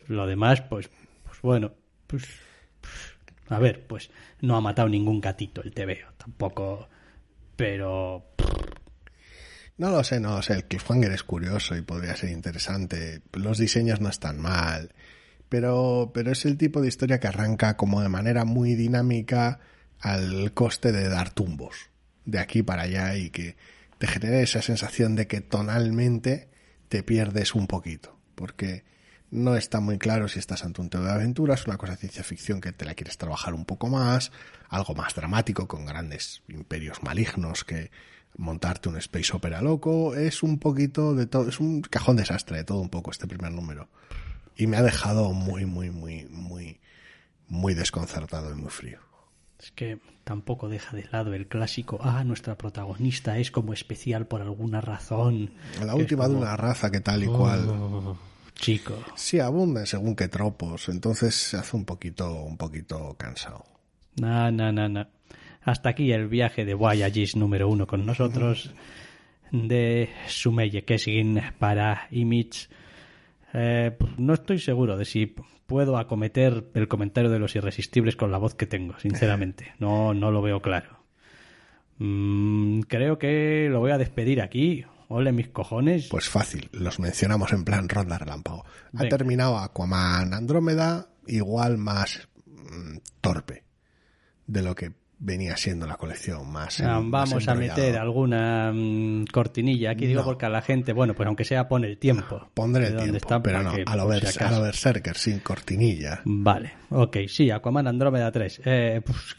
Lo demás, pues, pues bueno, pues, pues, a ver, pues no ha matado ningún gatito el TVO, tampoco, pero No lo sé, no lo sé. El cliffhanger es curioso y podría ser interesante. Los diseños no están mal. Pero, pero es el tipo de historia que arranca como de manera muy dinámica al coste de dar tumbos de aquí para allá y que te genere esa sensación de que tonalmente te pierdes un poquito. Porque no está muy claro si estás ante un tema de aventuras, una cosa de ciencia ficción que te la quieres trabajar un poco más, algo más dramático con grandes imperios malignos que montarte un space opera loco, es un poquito de todo, es un cajón desastre de todo un poco este primer número. Y me ha dejado muy, muy, muy, muy, muy desconcertado y muy frío. Es que tampoco deja de lado el clásico, ah, nuestra protagonista es como especial por alguna razón. La última de una raza que tal y cual. "Oh, chico. Sí, abundan según qué tropos, entonces se hace un poquito, un poquito cansado. No, no, no, no. Hasta aquí el viaje de Voyages número uno con nosotros de Sumeye Kesgin para Image. Eh, pues no estoy seguro de si puedo acometer el comentario de los irresistibles con la voz que tengo, sinceramente. No, no lo veo claro. Mm, creo que lo voy a despedir aquí. Ole mis cojones. Pues fácil, los mencionamos en plan ronda relámpago. Ha Venga. terminado Aquaman Andrómeda, igual más mm, torpe de lo que venía siendo la colección, más. Ah, Vamos a meter alguna mm, cortinilla. Aquí digo No. porque a la gente, bueno, pues aunque sea pone el tiempo. Pondré de el dónde tiempo, está, pero no, que, a lo, si a Berserker, sin cortinilla. Vale, ok, sí, Aquaman Andrómeda 3. Eh, pues,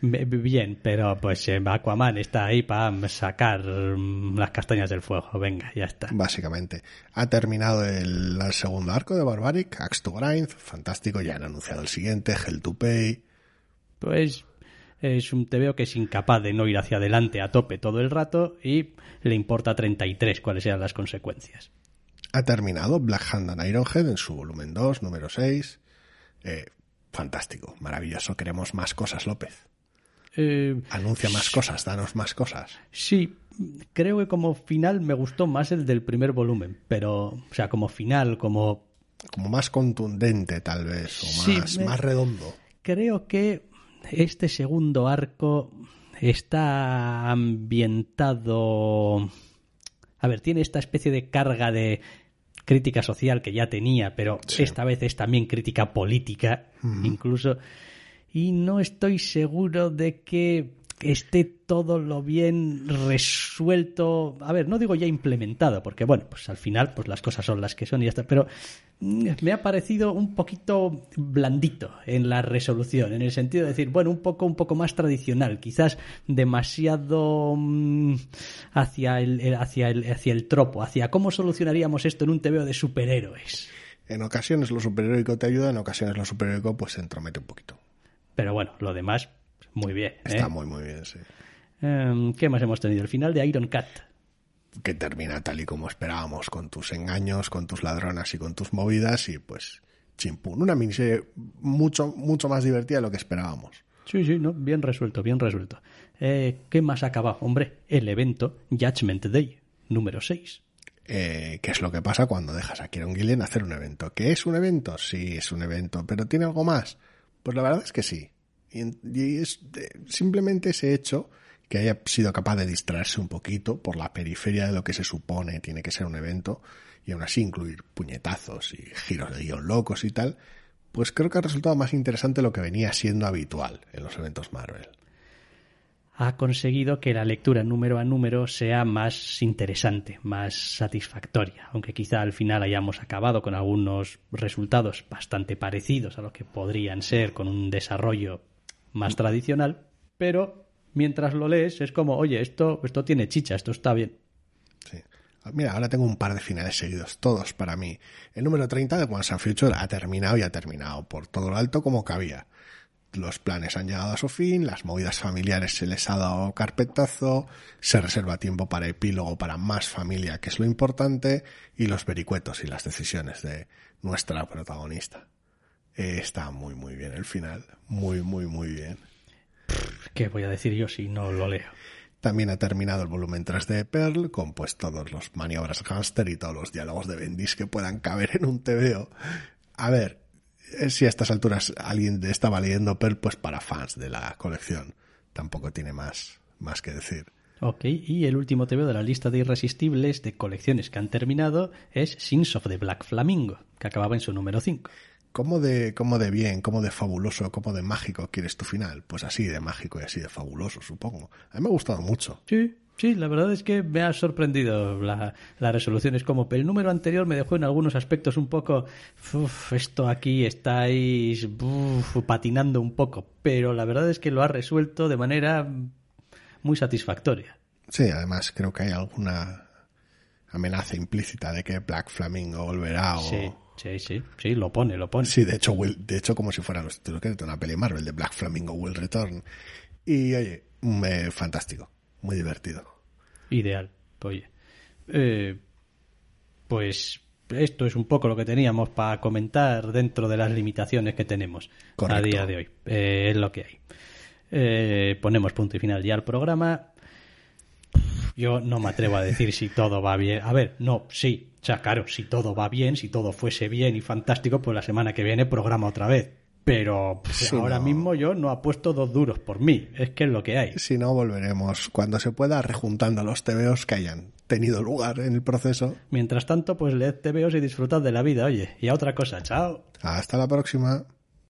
bien, pero pues eh, Aquaman está ahí para sacar mm, las castañas del fuego. Venga, ya está. Básicamente, ha terminado el, el segundo arco de Barbaric, Axe to Grind, fantástico, ya han anunciado el siguiente, Hell to Pay. Pues es un TVO que es incapaz de no ir hacia adelante a tope todo el rato y le importa 33 cuáles sean las consecuencias. Ha terminado Black Hand and Ironhead en su volumen 2, número 6. Eh, fantástico, maravilloso, queremos más cosas, López. Eh, Anuncia más cosas, danos más cosas. Sí, creo que como final me gustó más el del primer volumen, pero, o sea, como final, como Como más contundente, tal vez, o Sí, más, me- más redondo. creo que este segundo arco está ambientado... A ver, tiene esta especie de carga de crítica social que ya tenía, pero Sí. esta vez es también crítica política, incluso. Y no estoy seguro de que esté todo lo bien resuelto. A ver, no digo ya implementado, porque bueno, pues al final pues las cosas son las que son y ya está, pero mm, me ha parecido un poquito blandito en la resolución, en el sentido de decir, bueno, un poco un poco más tradicional, quizás demasiado mm, hacia el el- hacia el hacia el tropo, hacia cómo solucionaríamos esto en un TVO de superhéroes. En ocasiones lo superheroico te ayuda, en ocasiones lo superheroico pues se entromete un poquito. Pero bueno, lo demás, muy bien. ¿eh? Está muy, muy bien, sí. Em, ¿Qué más hemos tenido? El final de Iron Cat. Que termina tal y como esperábamos, con tus engaños, con tus ladronas y con tus movidas, y pues chimpún. Una miniserie mucho, mucho más divertida de lo que esperábamos. Sí, sí, no, bien resuelto, bien resuelto. Eh, ¿Qué más acaba? Hombre, el evento Judgment Day, número 6. Eh, ¿Qué es lo que pasa cuando dejas a Kieron Gillen hacer un evento? ¿Qué es un evento? Sí, es un evento, pero ¿tiene algo más? Pues la verdad es que sí. Y, es simplemente ese hecho que haya sido capaz de distraerse un poquito por la periferia de lo que se supone tiene que ser un evento y aún así incluir puñetazos y giros de guion locos y tal, pues creo que ha resultado más interesante lo que venía siendo habitual en los eventos Marvel. ha conseguido que la lectura número a número sea más interesante, más satisfactoria, aunque quizá al final hayamos acabado con algunos resultados bastante parecidos a lo que podrían ser con un desarrollo más tradicional, pero mientras lo lees es como, oye, esto, esto tiene chicha, esto está bien. Sí. Mira, ahora tengo un par de finales seguidos, todos para mí. El número 30 de Once and Future ha terminado y ha terminado por todo lo alto como cabía. Los planes han llegado a su fin, las movidas familiares se les ha dado carpetazo, se reserva tiempo para epílogo, para más familia, que es lo importante, y los vericuetos y las decisiones de nuestra protagonista. Eh, está muy, muy bien el final. Muy, muy, muy bien. ¿Qué voy a decir yo si no lo leo? También ha terminado el volumen 3 de Pearl, con pues todos los maniobras hamster y todos los diálogos de Bendis que puedan caber en un TVO. A ver, eh, si a estas alturas alguien estaba leyendo Pearl, pues para fans de la colección. Tampoco tiene más, más que decir. Ok, y el último TVO de la lista de irresistibles de colecciones que han terminado es Sins of the Black Flamingo, que acababa en su número 5. ¿Cómo de, cómo de bien, cómo de fabuloso, cómo de mágico quieres tu final? Pues así de mágico y así de fabuloso, supongo. A mí me ha gustado mucho. Sí, sí, la verdad es que me ha sorprendido la, la resolución. Es como el número anterior me dejó en algunos aspectos un poco, "Uf, esto aquí estáis uf, patinando un poco, pero la verdad es que lo ha resuelto de manera muy satisfactoria. Sí, además creo que hay alguna amenaza implícita de que Black Flamingo volverá o... Sí, sí, sí, sí, lo pone, lo pone. Sí, de hecho, will- de hecho como si fueran los títulos de una peli Marvel de Black Flamingo Will Return. Y oye, me, fantástico, muy divertido. Ideal. Oye. Eh, pues esto es un poco lo que teníamos para comentar dentro de las limitaciones que tenemos a día de hoy. Eh, es lo que hay. Eh, ponemos punto y final ya al programa. Yo no me atrevo a decir si todo va bien. A ver, no, sí. O sea, claro, si todo va bien, si todo fuese bien y fantástico, pues la semana que viene programa otra vez. Pero Sí, ahora no. mismo yo no apuesto dos duros por mí. Es que es lo que hay. Si no, volveremos cuando se pueda rejuntando los TVOs que hayan tenido lugar en el proceso. Mientras tanto, pues leed TVOs y disfrutad de la vida, oye. Y a otra cosa, chao. Hasta la próxima.